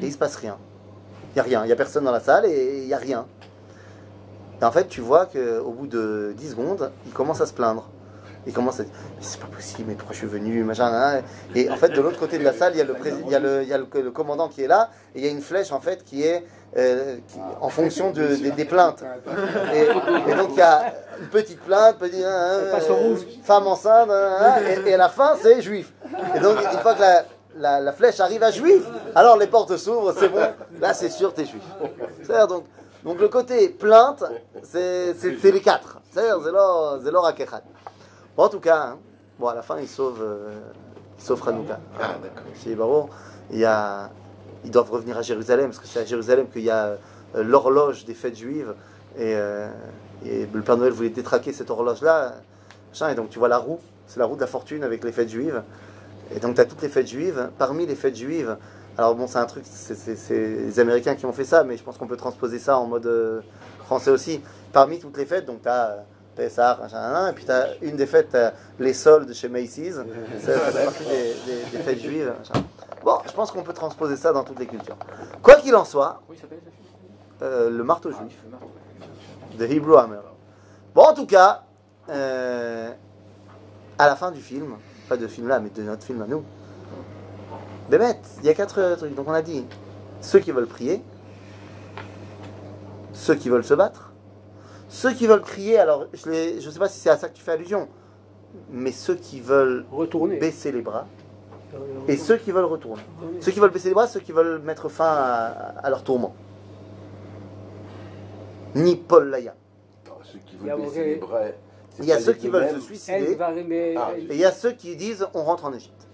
Et il se passe rien. Il n'y a rien, il n'y a personne dans la salle, et il n'y a rien. Et en fait, tu vois qu'au bout de 10 secondes, il commence à se plaindre. Il commence à dire Mais c'est pas possible, mais pourquoi je suis venu machin. Et en fait, de l'autre côté de la salle, il y a le, pré- il y a le, il y a le, le commandant qui est là, et il y a une flèche en fait qui est euh, qui- en fonction de- des- des plaintes. Et, et donc il y a une petite plainte, petit, Ça passe au rouge. femme enceinte, et, et à la fin c'est juif. Et donc une fois que la, la, la flèche arrive à juif, alors les portes s'ouvrent, c'est bon, là c'est sûr t'es juif. C'est-à-dire donc, donc le côté plainte, c'est les quatre. C'est-à-dire c'est leur, leur akechat. Bon, en tout cas, hein, bon à la fin il sauve, euh, il sauve Hanouka. Ah, d'accord. Barreaux, il y a, ils doivent revenir à Jérusalem, parce que c'est à Jérusalem qu'il y a euh, l'horloge des fêtes juives. Et, euh, et le Père Noël voulait détraquer cette horloge-là. Et donc tu vois la roue, c'est la roue de la fortune avec les fêtes juives. Et donc tu as toutes les fêtes juives. Parmi les fêtes juives, alors bon, c'est un truc, c'est les Américains qui ont fait ça, mais je pense qu'on peut transposer ça en mode euh, français aussi. Parmi toutes les fêtes, donc tu as Pessah, machin, machin, et puis tu as une des fêtes, t'as les soldes chez Macy's. Ça, fait partie des, des- des fêtes juives. machin. Bon, je pense qu'on peut transposer ça dans toutes les cultures. Quoi qu'il en soit, euh, le marteau juif, Le marteau. de Hebrew Hammer. Bon, en tout cas, euh, à la fin du film, pas de film là, mais de notre film à nous, Bémet, il y a quatre euh, trucs. Donc on a dit ceux qui veulent prier, ceux qui veulent se battre, ceux qui veulent crier. Alors je ne sais pas si c'est à ça que tu fais allusion, mais ceux qui veulent Retourner. baisser les bras Euh, et ceux qui veulent retourner. Ceux qui veulent baisser les bras, ceux qui veulent mettre fin à, à leur tourment. Ni Paul Laya. Ceux qui Il y a veulent baisser mauvais- les bras. c'est Il y a ceux qui veulent se suicider Ah, et il y a ceux qui disent on rentre en Égypte.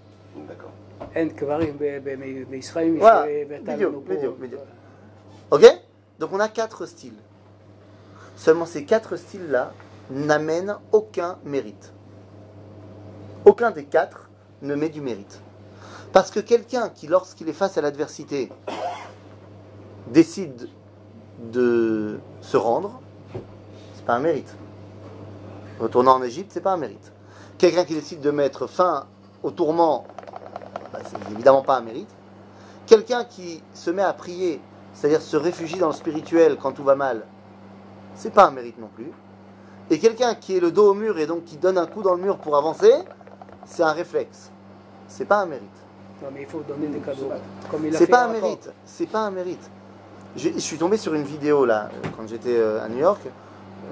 D'accord. אין קברים ב- ב- בישראל, וואלה, ונתנו בדיוק, פה- בדיוק, בדיוק. Ok Donc on a quatre styles. Seulement ces quatre styles-là n'amènent aucun mérite. Aucun des quatre ne met du mérite. Parce que quelqu'un qui, lorsqu'il est face à l'adversité, décide de se rendre, c'est pas un mérite. Retourner en Égypte, c'est pas un mérite. Quelqu'un qui décide de mettre fin au tourment, bah, c'est évidemment pas un mérite. Quelqu'un qui se met à prier, c'est-à-dire se réfugie dans le spirituel quand tout va mal, c'est pas un mérite non plus. Et quelqu'un qui est le dos au mur et donc qui donne un coup dans le mur pour avancer, c'est un réflexe. C'est pas un mérite. Non, mais il faut donner des cadeaux. C'est pas un mérite. C'est pas un mérite. Je, suis tombé sur une vidéo là, euh, quand j'étais euh, à New York,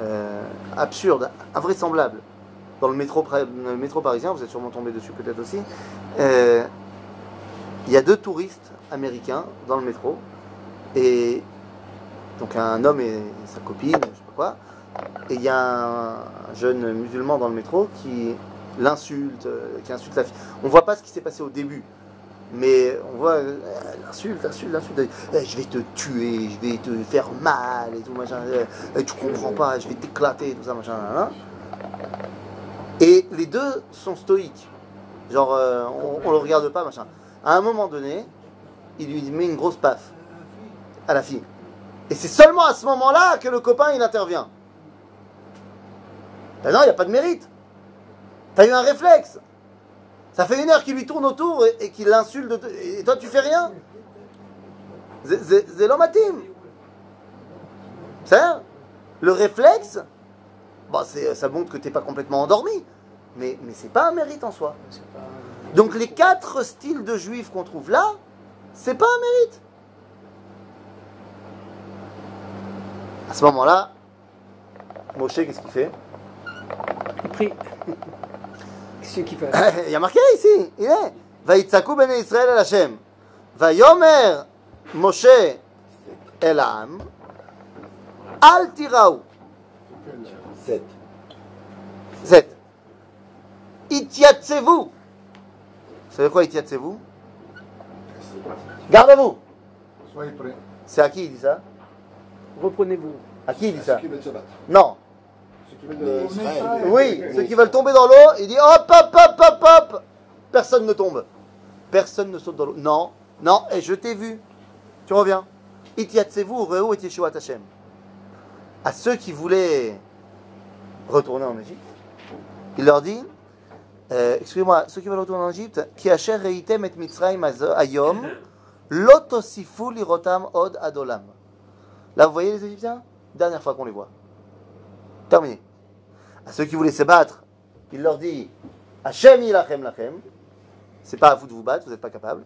euh, absurde, invraisemblable. Dans le métro, le parisien, vous êtes sûrement tombé dessus peut-être aussi. Euh, Il y a deux touristes américains dans le métro. Et donc un homme et sa copine, je sais pas quoi. Et il y a un jeune musulman dans le métro qui l'insulte, qui insulte la fille. On voit pas ce qui s'est passé au début. Mais on voit l'insulte, l'insulte, l'insulte. Eh, je vais te tuer, je vais te faire mal et tout machin. Eh, tu comprends pas, je vais t'éclater, tout ça machin. nan, nan. Et les deux sont stoïques. Genre, euh, on, on le regarde pas machin. À un moment donné, il lui met une grosse paf à la fille. Et c'est seulement à ce moment-là que le copain il intervient. Ben non, il n'y a pas de mérite. T'as eu un réflexe. Ça fait une heure qu'il lui tourne autour et, qu'il l'insulte. Et toi, tu fais rien zé- Zélomatim. C'est Le réflexe, c'est- ça montre que t'es pas complètement endormi. Mais, mais c'est pas un mérite en soi. C'est Donc les quatre styles de juifs qu'on trouve là, c'est pas un mérite. À ce moment-là, Moshe, qu'est-ce qu'il fait Il prie. Qu'est-ce qu'il fait Il y a marqué ici, il est. ויצעקו בני ישראל אל השם. ויאמר משה אל העם, אל תיראו. 7. Z. התייצבו. Vous savez quoi, Itiat, c'est vous? Gardez-vous Soyez prêts. C'est à qui il dit ça? Reprenez-vous. À qui il dit ça? Non. Oui, ceux qui veulent euh, tomber dans l'eau, il dit hop, hop, hop, hop, hop Personne ne tombe. Personne ne saute dans l'eau. Non, non, et je t'ai vu. Tu reviens. Itiatsevu, Reu et Yeshua Tachem. À ceux qui voulaient retourner en Égypte, il leur dit euh, Excusez-moi, ceux qui veulent retourner en Égypte, qui asher reitem et Mitzrayim azo- ayom, lotosifu lirotam od adolam. Là, vous voyez les Égyptiens? Dernière fois qu'on les voit. Terminé à ceux qui voulaient se battre, il leur dit Hachem ilachem lachem, c'est pas à vous de vous battre, vous n'êtes pas capable.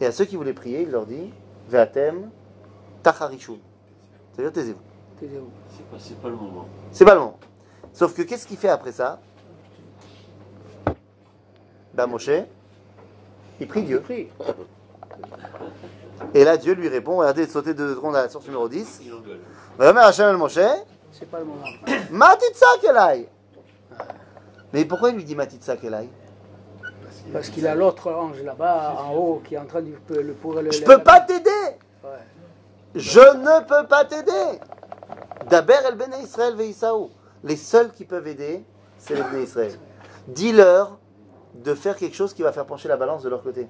Et à ceux qui voulaient prier, il leur dit Veatem tacharishun. C'est-à-dire taisez-vous. Taisez-vous. C'est pas, c'est pas le moment. C'est pas le moment. Sauf que qu'est-ce qu'il fait après ça? Ben Moshe, il prie Dieu. Et là, Dieu lui répond regardez, sautez deux secondes à la source numéro 10. Il engueule. Vayomer Hachem el Moshe, C'est pas le moment. Matitsak elai. Mais pourquoi il lui dit Matitsak elai Parce qu'il a l'autre ange là-bas, en haut, qui est en train de le pour le. Je peux pas t'aider. Je ne peux pas t'aider. Daber el Bene Israël veIsaou. Les seuls qui peuvent aider, c'est les Bene Israël. Dis-leur de faire quelque chose qui va faire pencher la balance de leur côté.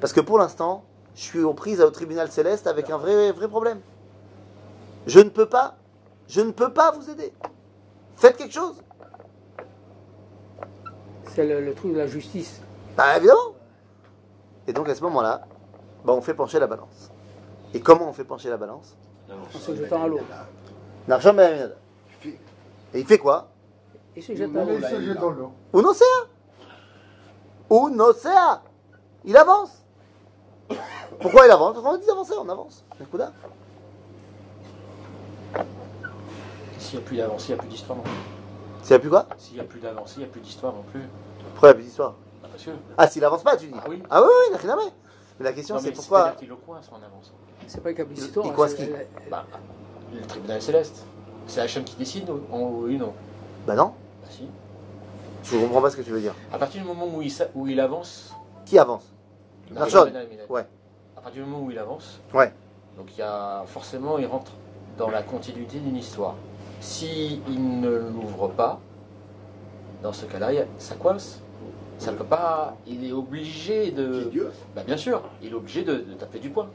Parce que pour l'instant, je suis aux prises au tribunal céleste avec un vrai, vrai problème. Je ne peux pas, je ne peux pas vous aider. Faites quelque chose. C'est le, le truc de la justice. Bah évidemment. Et donc à ce moment-là, bah, on fait pencher la balance. Et comment on fait pencher la balance? En se jetant à l'eau. Ben fait- Et il fait quoi? Il se jette à l'eau. Il se jette Unocea. Unocea. Il avance. Pourquoi il avance? Parce qu'on dit d'avancer, on avance. S'il n'y a plus d'avancée, il n'y a plus d'histoire non plus. S'il n'y a plus quoi? S'il n'y a plus d'avancée, il n'y a plus d'histoire non plus. Pourquoi il n'y a plus d'histoire? Parce que. Ah, s'il avance pas, tu dis Ah oui. Ah oui, oui, n'a rien à Mais la question, c'est pourquoi. Le coince en avançant. C'est pas une histoire. Il coince qui Bah, le tribunal céleste. C'est Hachem qui décide, ou- ou oui ou non Bah non, Bah si. Je comprends pas ce que tu veux dire. À partir du moment où il, sa- où il avance. Qui avance Aminad. Ouais. À partir du moment où il avance. Ouais. Donc il y a forcément, il rentre dans la continuité d'une histoire. Si il ne l'ouvre pas, dans ce cas-là, ça coince. Ça peut pas. Il est obligé de. Dieu Bah bien sûr, il est obligé de, de taper du poing.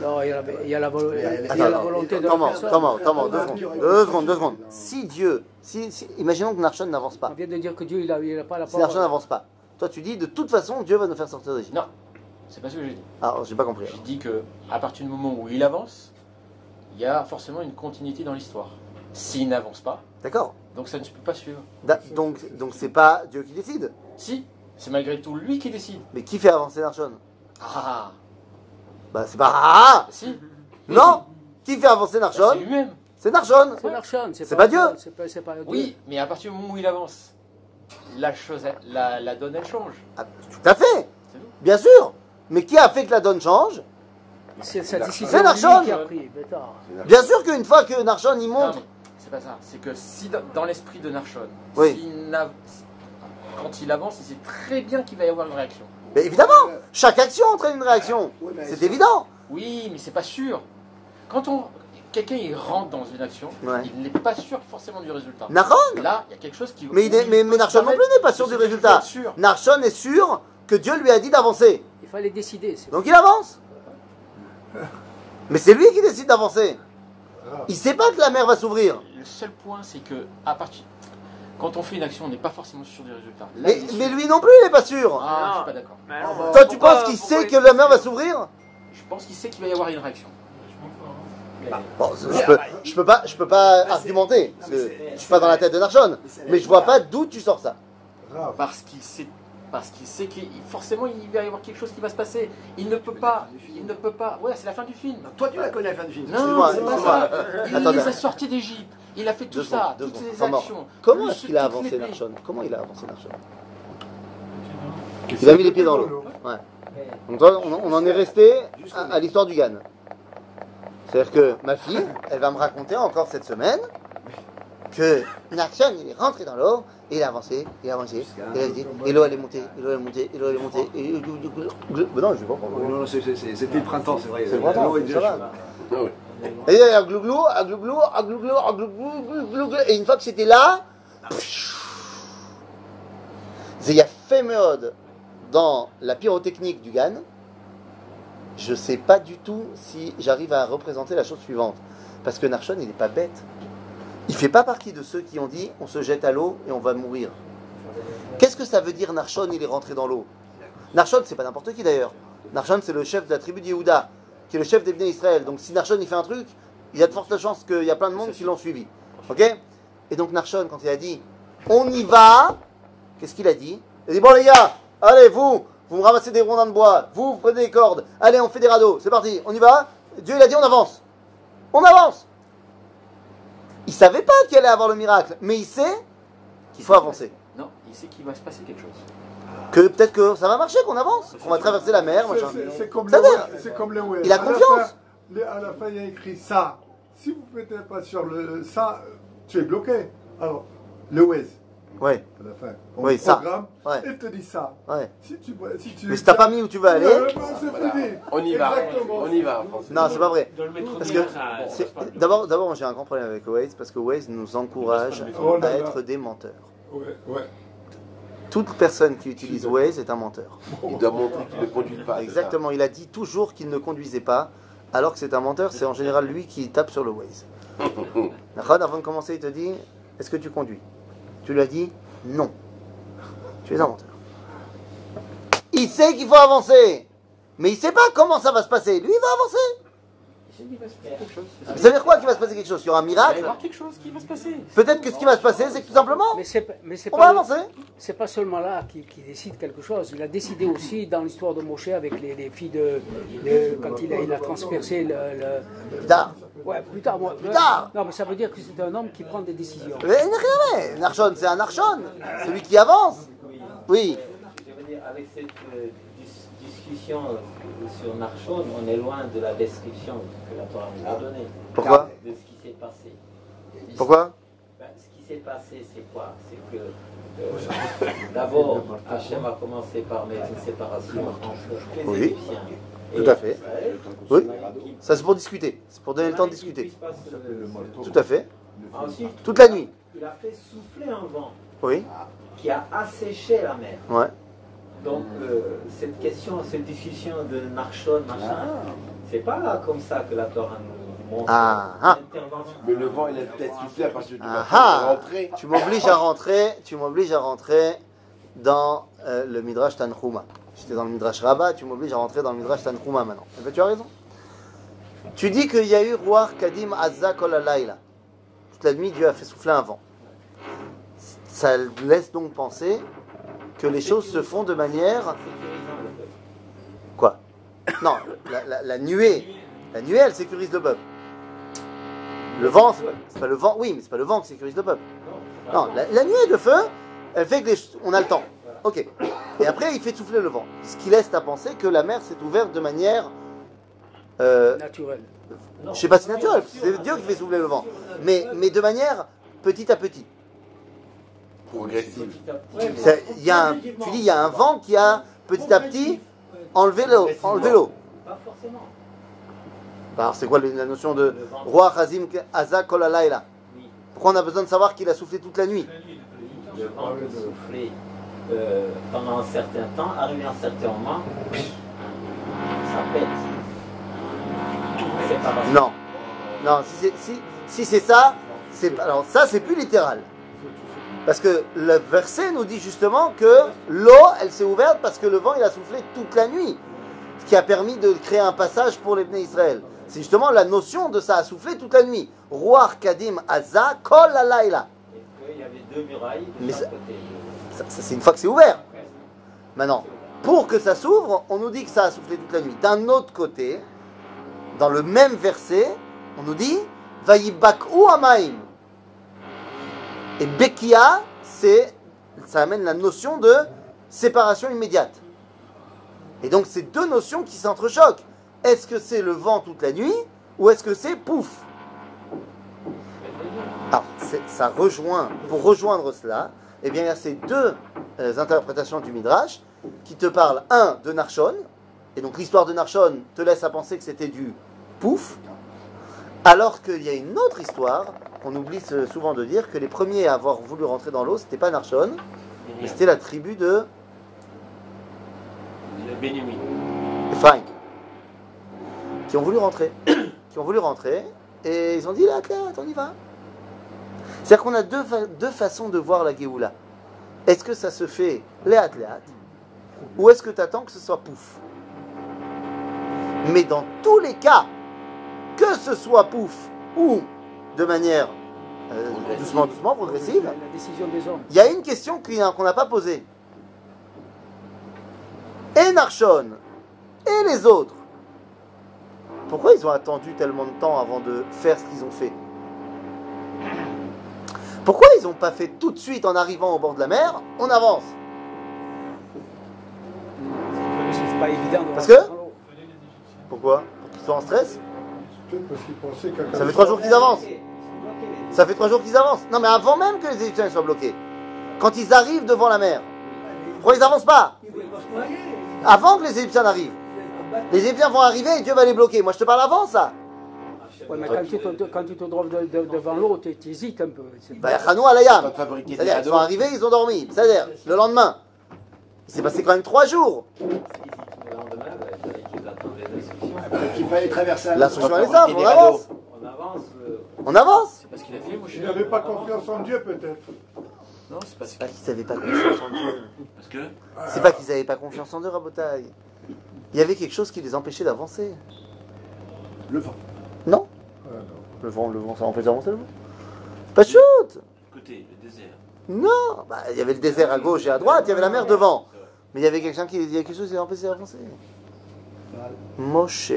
Non, il y a la, il y a la, vol- il y a la Attends, volonté de comment, la comment, comment, deux secondes, deux secondes, deux secondes. Si Dieu, si, si- imaginons que Narshon n'avance pas. On vient de dire que Dieu, il n'a il a pas la Si parole. Narshon n'avance pas, toi tu dis de toute façon Dieu va nous faire sortir d'Égypte. Non, c'est pas ce que j'ai dit. Alors j'ai pas compris. J'ai dit que à partir du moment où il avance, il y a forcément une continuité dans l'histoire. S'il n'avance pas, D'accord. donc ça ne peut pas suivre. Da- Donc donc c'est pas Dieu qui décide. Si, c'est malgré tout lui qui décide. Mais qui fait avancer Narshon? Ah, Bah c'est pas ah si, Non Qui fait avancer bah, c'est Narshon lui-même. C'est Narshon. C'est Narshon, C'est pas Dieu. C'est pas, c'est pas Dieu. Oui, mais à partir du moment où il avance, la chose, la, la donne, elle change. Ah, tout à fait. C'est. Bien sûr. Mais qui a fait que la donne change C'est C'est bêtard. Bien sûr qu'une fois que Narshon il Non, monte, c'est pas ça. C'est que si dans, dans l'esprit de Narshon, Oui. s'il n'a- quand il avance, il sait très bien qu'il va y avoir une réaction. Mais évidemment, chaque action entraîne une réaction. Oui, C'est évident. Oui, mais c'est pas sûr. Quand on quelqu'un il rentre dans une action, Ouais. il n'est pas sûr forcément du résultat. Narshon Là, il y a quelque chose qui. Mais, il est- mais, mais non plus n'est pas sûr du résultat. sûr. Est sûr que Dieu lui a dit d'avancer. Il fallait décider. c'est- Donc il avance. Mais c'est lui qui décide d'avancer. Il sait pas que la mer va s'ouvrir. Le seul point, c'est que à partir quand on fait une action, on n'est pas forcément sûr du résultat. Là, Mais, lui non plus, il n'est pas sûr. Ah, je suis pas d'accord. Mais non, Toi, tu penses qu'il sait que la mer va s'ouvrir Je pense qu'il sait qu'il va y avoir une réaction. Bon, je peux, je peux pas, je peux pas argumenter. parce que je suis pas dans la tête de Narshon. Mais je vois pas d'où tu sors ça. Parce qu'il sait, parce qu'il sait qu'il forcément il va y avoir quelque chose qui va se passer. Il ne peut pas, il ne peut pas. Ouais, c'est la fin du film. Toi, tu la connais la fin du film. Non, c'est pas ça. Il les a sortis d'Égypte. Il a fait tout Deux ça, secondes, toutes ces Comment- actions. Comment est-ce qu'il a avancé pays. Narshon Comment il a avancé Narshon Il a mis les pieds dans l'eau. Ouais. Donc on, on en est resté à, à l'histoire du Gan. C'est-à-dire que ma fille, elle va me raconter encore cette semaine que Narshon, il est rentré dans l'eau, et il a avancé, il a avancé, et, il a dit, et l'eau elle est montée, et l'eau elle est montée, et l'eau elle est montée, et... Mais non, je vais pas. Non, non, c'est- c'est- c'est- c'était le printemps, c'est vrai. C'est le printemps, Et il y a un glouglou, un glouglou, un glouglou, un glouglou, glouglou, glouglou. Et une fois que c'était là, il y a fait mode dans la pyrotechnique du GAN. Je sais pas du tout si j'arrive à représenter la chose suivante. Parce que Narshon, il n'est pas bête. Il fait pas partie de ceux qui ont dit on se jette à l'eau et on va mourir. Qu'est-ce que ça veut dire Narshon, il est rentré dans l'eau? Narshon, c'est pas n'importe qui d'ailleurs. Narshon, c'est le chef de la tribu d'Yehuda, qui est le chef des Israël. Donc si Narshon il fait un truc, il y a de fortes chances qu'il y a plein de monde qui l'ont suivi. Ok? Et donc Narshon, quand il a dit on y va, qu'est-ce qu'il a dit? Il a dit bon les gars, allez vous, vous me ramassez des rondins de bois, vous, vous prenez des cordes, allez on fait des radeaux, c'est parti, on y va. Dieu il a dit on avance. On avance Il savait pas qu'il allait avoir le miracle, mais il sait qu'il faut avancer. Non, il sait qu'il va se passer quelque chose. Que peut-être que ça va marcher, qu'on avance, qu'on va traverser la mer, C'est- machin. c'est- C'est comme, comme les. Il a confiance. à la fin, il y a écrit ça. Si vous ne mettez pas sur le ça, tu es bloqué. Alors, le West, Ouais, à la fin, on Oui, ça. programme, Ouais. il te dit ça. ouais. Si tu, si tu, Mais si t'as pas mis où tu veux aller, Ouais, bah. On y va, Exactement. on y va. Non, c'est pas vrai. Parce que. D'abord, d'abord, j'ai un grand problème avec Waze parce que Waze nous encourage Oh à être des menteurs. Ouais, ouais. Toute personne qui utilise Waze est un menteur. Il doit montrer qu'il ne conduit pas. Exactement, il a dit toujours qu'il ne conduisait pas, alors que c'est un menteur, c'est en général lui qui tape sur le Waze. Avant de commencer, il te dit Est-ce que tu conduis? Tu lui as dit Non. Tu es un menteur. Il sait qu'il faut avancer, mais il sait pas comment ça va se passer. Lui, il va avancer. Ça veut dire quoi qu'il va se passer quelque chose? Il y aura un Il va y miracle? avoir quelque chose qui va se passer. Peut-être que ce qui va se passer, c'est que tout simplement, Mais c'est pas- mais c'est on va avancer. c'est pas seulement là qui, qui décide quelque chose. Il a décidé aussi dans l'histoire de Moshe avec les, les filles de, de- quand il a, il a transpercé le, le- Plus tard. ouais plus tard. moi- Plus tard. Non mais ça veut dire que c'est un homme qui prend des décisions. Mais rien, mais Narshon, c'est un Narshon. Celui qui avance. Oui. Je veux dire, avec cette euh, discussion euh, sur Narshon, on est loin de la description que la Torah nous a donnée. Pourquoi De ce qui s'est passé. Pourquoi Ben, ce qui s'est passé, c'est quoi? C'est que euh, d'abord, Hachem a commencé par mettre une séparation entre les Oui. Égyptiens et Tout à fait. Israël. Oui. Ça, c'est pour discuter. C'est pour donner le temps de discuter. Tout à fait. Ensuite, Toute la nuit. il a fait souffler un vent Oui. qui a asséché la mer. Ouais. Donc, euh, cette question, cette discussion de Narshon, machin, c'est pas comme ça que la Torah nous montre Ah, ah. l'intervention. Mais le vent, il a peut-être soufflé à partir du Ah ah rentrer. Tu m'obliges à rentrer, tu m'obliges à rentrer dans euh, le Midrash Tanhuma. J'étais dans le Midrash Rabbah, tu m'obliges à rentrer dans le Midrash Tanhuma maintenant. Eh ben, tu as raison. Tu dis qu'il y a eu Roi Kadim Azza Kol Alayla. Toute la nuit, Dieu a fait souffler un vent. Ça laisse donc penser que les choses se font de manière. Quoi Non, la, la- la nuée, la nuée, elle sécurise le peuple. Le vent, c'est pas, le vent, oui, mais c'est pas le vent qui sécurise le peuple. Non, la, la nuée de feu, elle fait que les on a le temps. Ok. Et après, il fait souffler le vent. Ce qui laisse à penser que la mer s'est ouverte de manière. Euh, Naturel. je sais pas si naturelle, c'est Dieu qui fait souffler le vent. Mais, mais de manière petit à petit. Progressive. C'est- il y a un- tu dis, il y a un vent qui a petit à petit enlevé l'eau. Enlevé l'eau. Pas forcément. Alors, c'est quoi la notion de roi Hazim Aza Kol Alayla Oui. Pourquoi on a besoin de savoir qu'il a soufflé toute la nuit? Le vent peut souffler euh, pendant un certain temps, arrivé à un certain moment, ça pète. Non. Non, si c'est si, si c'est ça, c'est alors ça c'est plus littéral. Parce que le verset nous dit justement que l'eau, elle s'est ouverte parce que le vent, il a soufflé toute la nuit. Ce qui a permis de créer un passage pour les Bnei Israël. C'est justement la notion de ça a soufflé toute la nuit. Roi Kadim Aza Kol Alayla. Et qu'il y avait deux murailles de Mais ça, c'est une fois que c'est ouvert. Maintenant, pour que ça s'ouvre, on nous dit que ça a soufflé toute la nuit. D'un autre côté, dans le même verset, on nous dit Vayibaku Amaim. Et Bekia, c'est, ça amène la notion de séparation immédiate. Et donc, c'est deux notions qui s'entrechoquent. Est-ce que c'est le vent toute la nuit ou est-ce que c'est pouf? Alors, c'est- ça rejoint, pour rejoindre cela, eh bien, il y a ces deux euh, interprétations du Midrash qui te parlent, un, de Narshon, et donc l'histoire de Narshon te laisse à penser que c'était du pouf, alors qu'il y a une autre histoire qu'on oublie souvent de dire, que les premiers à avoir voulu rentrer dans l'eau, c'était pas Narshon, mais c'était la tribu de Bénémin. Ephraim, qui ont voulu rentrer, qui ont voulu rentrer, et ils ont dit, là, là, on y va. C'est-à-dire qu'on a deux, fa- deux façons de voir la Géoula. Est-ce que ça se fait léat léat, ou est-ce que tu attends que ce soit pouf? Mais dans tous les cas, que ce soit pouf ou de manière euh, doucement, doucement, progressive, La, la décision des hommes. il y a une question qu'on n'a pas posée. Et Narshon et les autres, pourquoi ils ont attendu tellement de temps avant de faire ce qu'ils ont fait? Pourquoi ils n'ont pas fait tout de suite en arrivant au bord de la mer On avance? C'est pas évident de Parce que. Pourquoi? Pour qu'ils soient en stress? Peut-être parce qu'ils pensaient qu'à Ça fait trois jours qu'ils avancent. Ça fait trois jours qu'ils avancent. Non mais avant même que les Égyptiens soient bloqués. Quand ils arrivent devant la mer, pourquoi ils n'avancent pas? Avant que les Égyptiens n'arrivent. Les Égyptiens vont arriver et Dieu va les bloquer. Moi je te parle avant ça. Ouais, mais quand tu te, quand tu te droves de- de- devant l'eau, tu hésites un peu. C'est Bah, Chanou Alayam. C'est-à-dire, ils sont arrivés, ils ont dormi. C'est-à-dire, le lendemain. Il s'est passé quand même trois jours. Le lendemain, bah, il fallait qu'ils attendent les instructions. Peut-être qu'il fallait traverser Pas elle est simple, fabriquer on avance. On avance. euh, On avance. C'est pas ce qu'il a fait, moi je Ils n'avaient pas confiance en Dieu, peut-être. Non, c'est pas ce C'est pas qu'ils n'avaient pas confiance en Dieu. Parce que C'est pas qu'ils n'avaient pas confiance en Dieu, Rabotaille. Il y avait quelque chose qui les empêchait d'avancer. Le vent. Non. Ah, non. Le vent, le vent, ça empêche d'avancer le vent Pas de shoot Côté, le désert. Non Bah, Il y avait le désert à gauche et à droite, il y avait la mer devant. Mais il y avait quelqu'un qui il y a quelque chose qui empêché d'avancer. Moshe.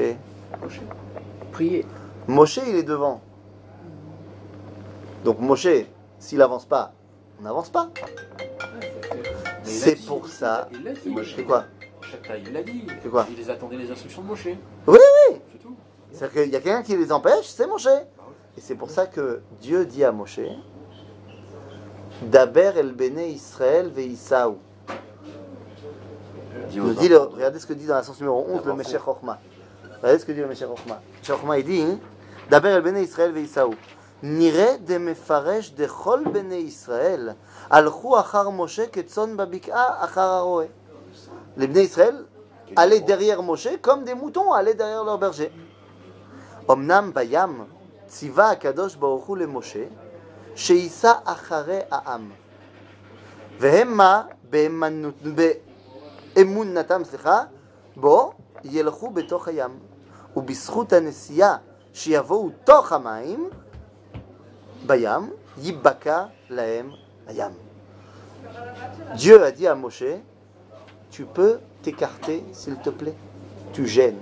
Prier. Moshe, il est devant. Donc Moshe, s'il avance pas, on n'avance pas. C'est pour ça. C'est quoi il l'a dit. C'est quoi Il les attendait les instructions de Moshe. Oui, oui C'est tout. C'est-à-dire qu'il y a quelqu'un qui les empêche, c'est Moshe. Et c'est pour ça que Dieu dit à Moshe Daber el bene Israël dit le- regardez ce que dit dans la source numéro 11 le Meshech Chochma. Regardez ce que dit le Meshech Chochma. Meshech Chochma il dit Daber el bene Israël veisaou. נראה דמפרש דכל בני ישראל הלכו אחר משה כצאן בבקעה אחר הרועה. Les בני ישראל allaient derrière Moshe comme des moutons allaient derrière leur berger. אמנם בים ציווה הקדוש ברוך הוא למשה שייסע אחרי העם. והמה באמנות- באמונתם, סליחה, בו ילכו בתוך הים. ובזכות הנסיעה שיבואו תוך המים, בים, ייבקע להם הים. Dieu a dit à Moshe, tu peux t'écarter s'il te plaît, tu gênes.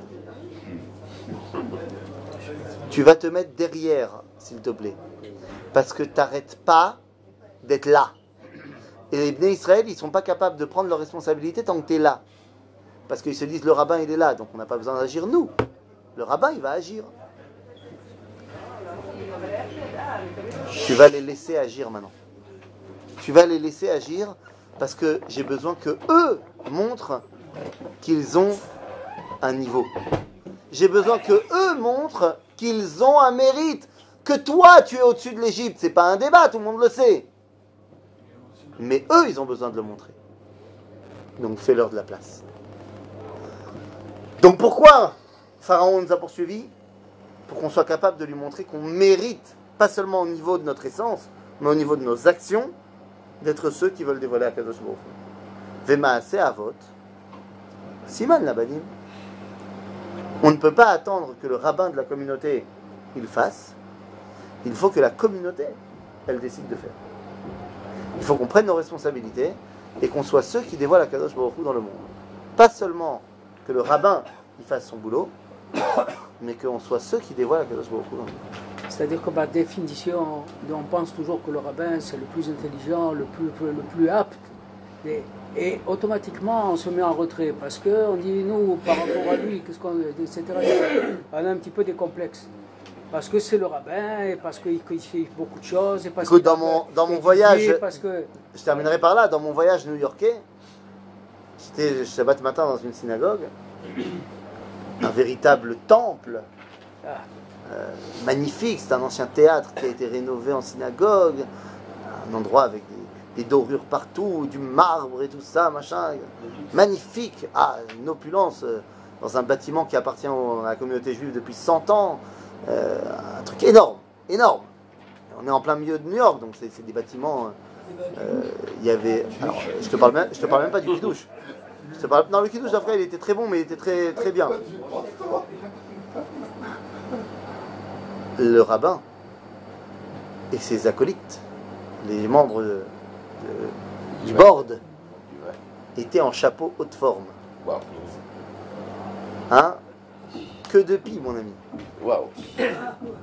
Tu vas te mettre derrière s'il te plaît, parce que t'arrêtes pas d'être là. Et les Bnei Israël, ils sont pas capables de prendre leurs responsabilités tant que tu es là. Parce qu'ils se disent, le rabbin, il est là, donc on n'a pas besoin d'agir nous. Le rabbin, il va agir. Tu vas les laisser agir maintenant. Tu vas les laisser agir parce que j'ai besoin que eux montrent qu'ils ont un niveau. J'ai besoin que eux montrent qu'ils ont un mérite. Que toi, tu es au-dessus de l'Égypte, c'est pas un débat, tout le monde le sait. Mais eux, ils ont besoin de le montrer. Donc fais-leur de la place. Donc pourquoi Pharaon nous a poursuivis Pour qu'on soit capable de lui montrer qu'on mérite, pas seulement au niveau de notre essence, mais au niveau de nos actions, d'être ceux qui veulent dévoiler à Kadosh Baruch. Vemaase Avot, Siman Labanim. On ne peut pas attendre que le rabbin de la communauté il fasse. Il faut que la communauté, elle décide de faire. Il faut qu'on prenne nos responsabilités et qu'on soit ceux qui dévoilent la Kadosh Baruch Hu dans le monde. Pas seulement que le rabbin il fasse son boulot, mais qu'on soit ceux qui dévoilent la Kadosh Baruch. C'est-à-dire que par définition, on pense toujours que le rabbin c'est le plus intelligent, le plus, le plus apte. Et, et automatiquement on se met en retrait parce qu'on dit nous par rapport à lui, qu'est-ce qu'on. etc. On a un petit peu des complexes. Parce que c'est le rabbin, et parce qu'il fait beaucoup de choses, et parce Écoute, qu'il dans mon- dans mon voyage- Parce que Je terminerai par là. Dans mon voyage new-yorkais, j'étais Shabbat matin dans une synagogue, un véritable temple, euh, magnifique. C'est un ancien théâtre qui a été rénové en synagogue, un endroit avec des, dorures partout, du marbre et tout ça, machin, magnifique. Ah, une opulence euh, dans un bâtiment qui appartient à la communauté juive depuis 100 ans, Euh, un truc énorme, énorme. On est en plein milieu de New York, donc c'est des bâtiments. Il y avait. Alors, je te parle même, je te parle même pas du kidouche. Non, le kidouche d'après, il était très bon, mais il était très très bien. Le rabbin et ses acolytes, les membres de- de- du board, étaient en chapeau haute forme. Hein? Que de pis, mon ami. Waouh.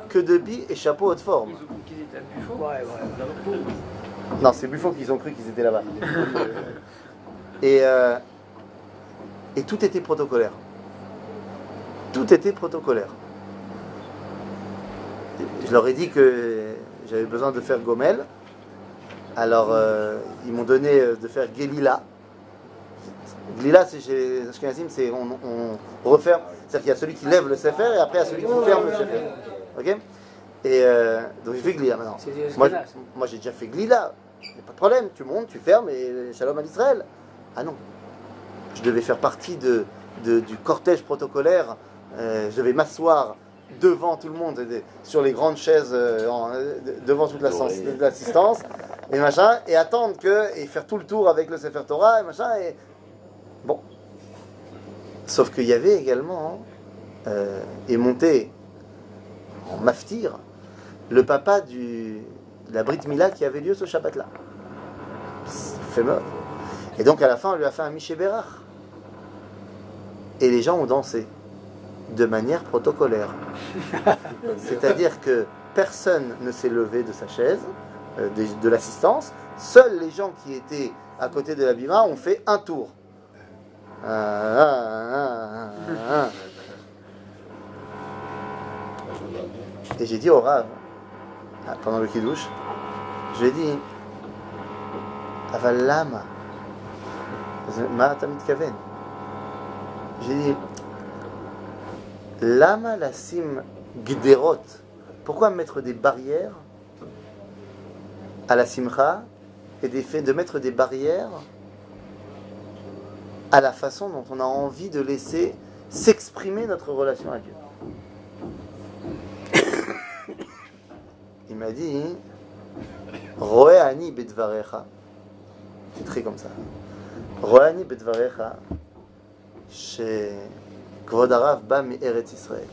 Que de pis et chapeau haute forme. Qu'ils étaient à Buffo. Ouais, ouais. Non, c'est Buffon qu'ils ont cru qu'ils étaient là-bas. et, euh, et tout était protocolaire. Tout était protocolaire. Je leur ai dit que j'avais besoin de faire Gomel. Alors, euh, ils m'ont donné euh, de faire Gelila. Gelila, c'est chez Ashkenazim, c'est on, on referme. C'est-à-dire qu'il y a celui qui lève le sefer et après il y a celui qui ferme le sefer. Ok? Et euh, donc j'ai fait Gelila maintenant. Moi, j'ai déjà fait Glila. Il n'y a pas de problème. Tu montes, tu fermes et shalom à l'Israël. Ah non. Je devais faire partie de, de- du cortège protocolaire. Euh, je devais m'asseoir devant tout le monde, de- sur les grandes chaises, euh, en- devant toute l'assistance- et machin, et attendre que, et faire tout le tour avec le Sefer Torah, et machin, et bon. Sauf qu'il y avait également, euh, et monté en maftir, le papa du, de la Brit Mila qui avait lieu ce Shabbat-là. C'est fameux. Et donc à la fin, on lui a fait un Miché Bérard. Et les gens ont dansé de manière protocolaire. C'est-à-dire que personne ne s'est levé de sa chaise, euh, de, l'assistance. Seuls les gens qui étaient à côté de la Bima ont fait un tour. Ah, ah, ah, Et j'ai dit au Rav, pendant le kidouche, je lui ai dit, Avalama, Kaven. J'ai dit, Lama la sim gderot. Pourquoi mettre des barrières à la simcha et des faits de mettre des barrières à la façon dont on a envie de laisser s'exprimer notre relation à Dieu? Il m'a dit Roeani bedvarecha. C'est très comme ça. Roeani bedvarecha. Chez Kvod Arav ba Eretz Israël.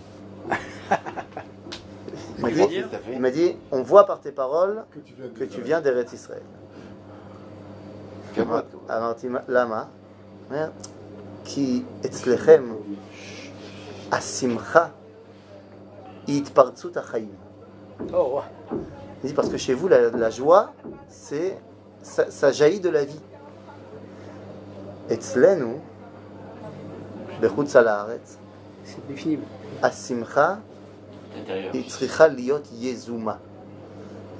Il m'a dit, il m'a dit, on voit par tes paroles Que tu viens que tu viens d'Eretz Israël. אמרתי, למה? אומר, כי אצלכם השמחה היא התפרצות החיים. Oh, ouais. Il dit parce que chez vous, la, la joie, c'est ça, ça jaillit de la vie. אצלנו, בחוץ על הארץ, c'est défini. השמחה Intérieur. היא צריכה להיות יזומה.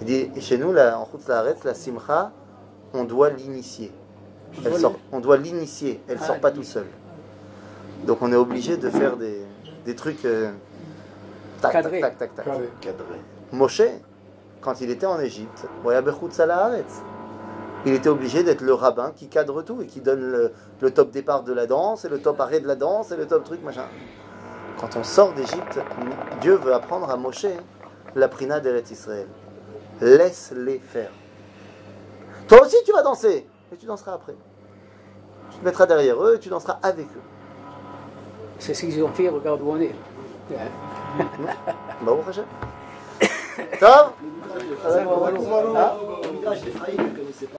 Il dit, et chez nous, là, en חוץ לארץ, la simcha, on doit l'initier. Elle sort, on doit l'initier, elle Ah, sort pas tout seul. Donc on est obligé de faire des, des trucs euh, tac, tac, Cadrés. tac, tac, tac. Carré. Cadré. Moshe, quand il était en Égypte, voyait Bechutz à la Haaretz. il était obligé d'être le rabbin qui cadre tout et qui donne le, le top départ de la danse et le top arrêt de la danse et le top truc, machin. Quand on sort d'Égypte, Dieu veut apprendre à Moshe la prina d'Eretz Israël. Laisse-les faire. Toi aussi, tu vas danser, et tu danseras après. Tu te mettras derrière eux et tu danseras avec eux. C'est ce qu'ils ont fait, regarde où on est. Hashem. Tov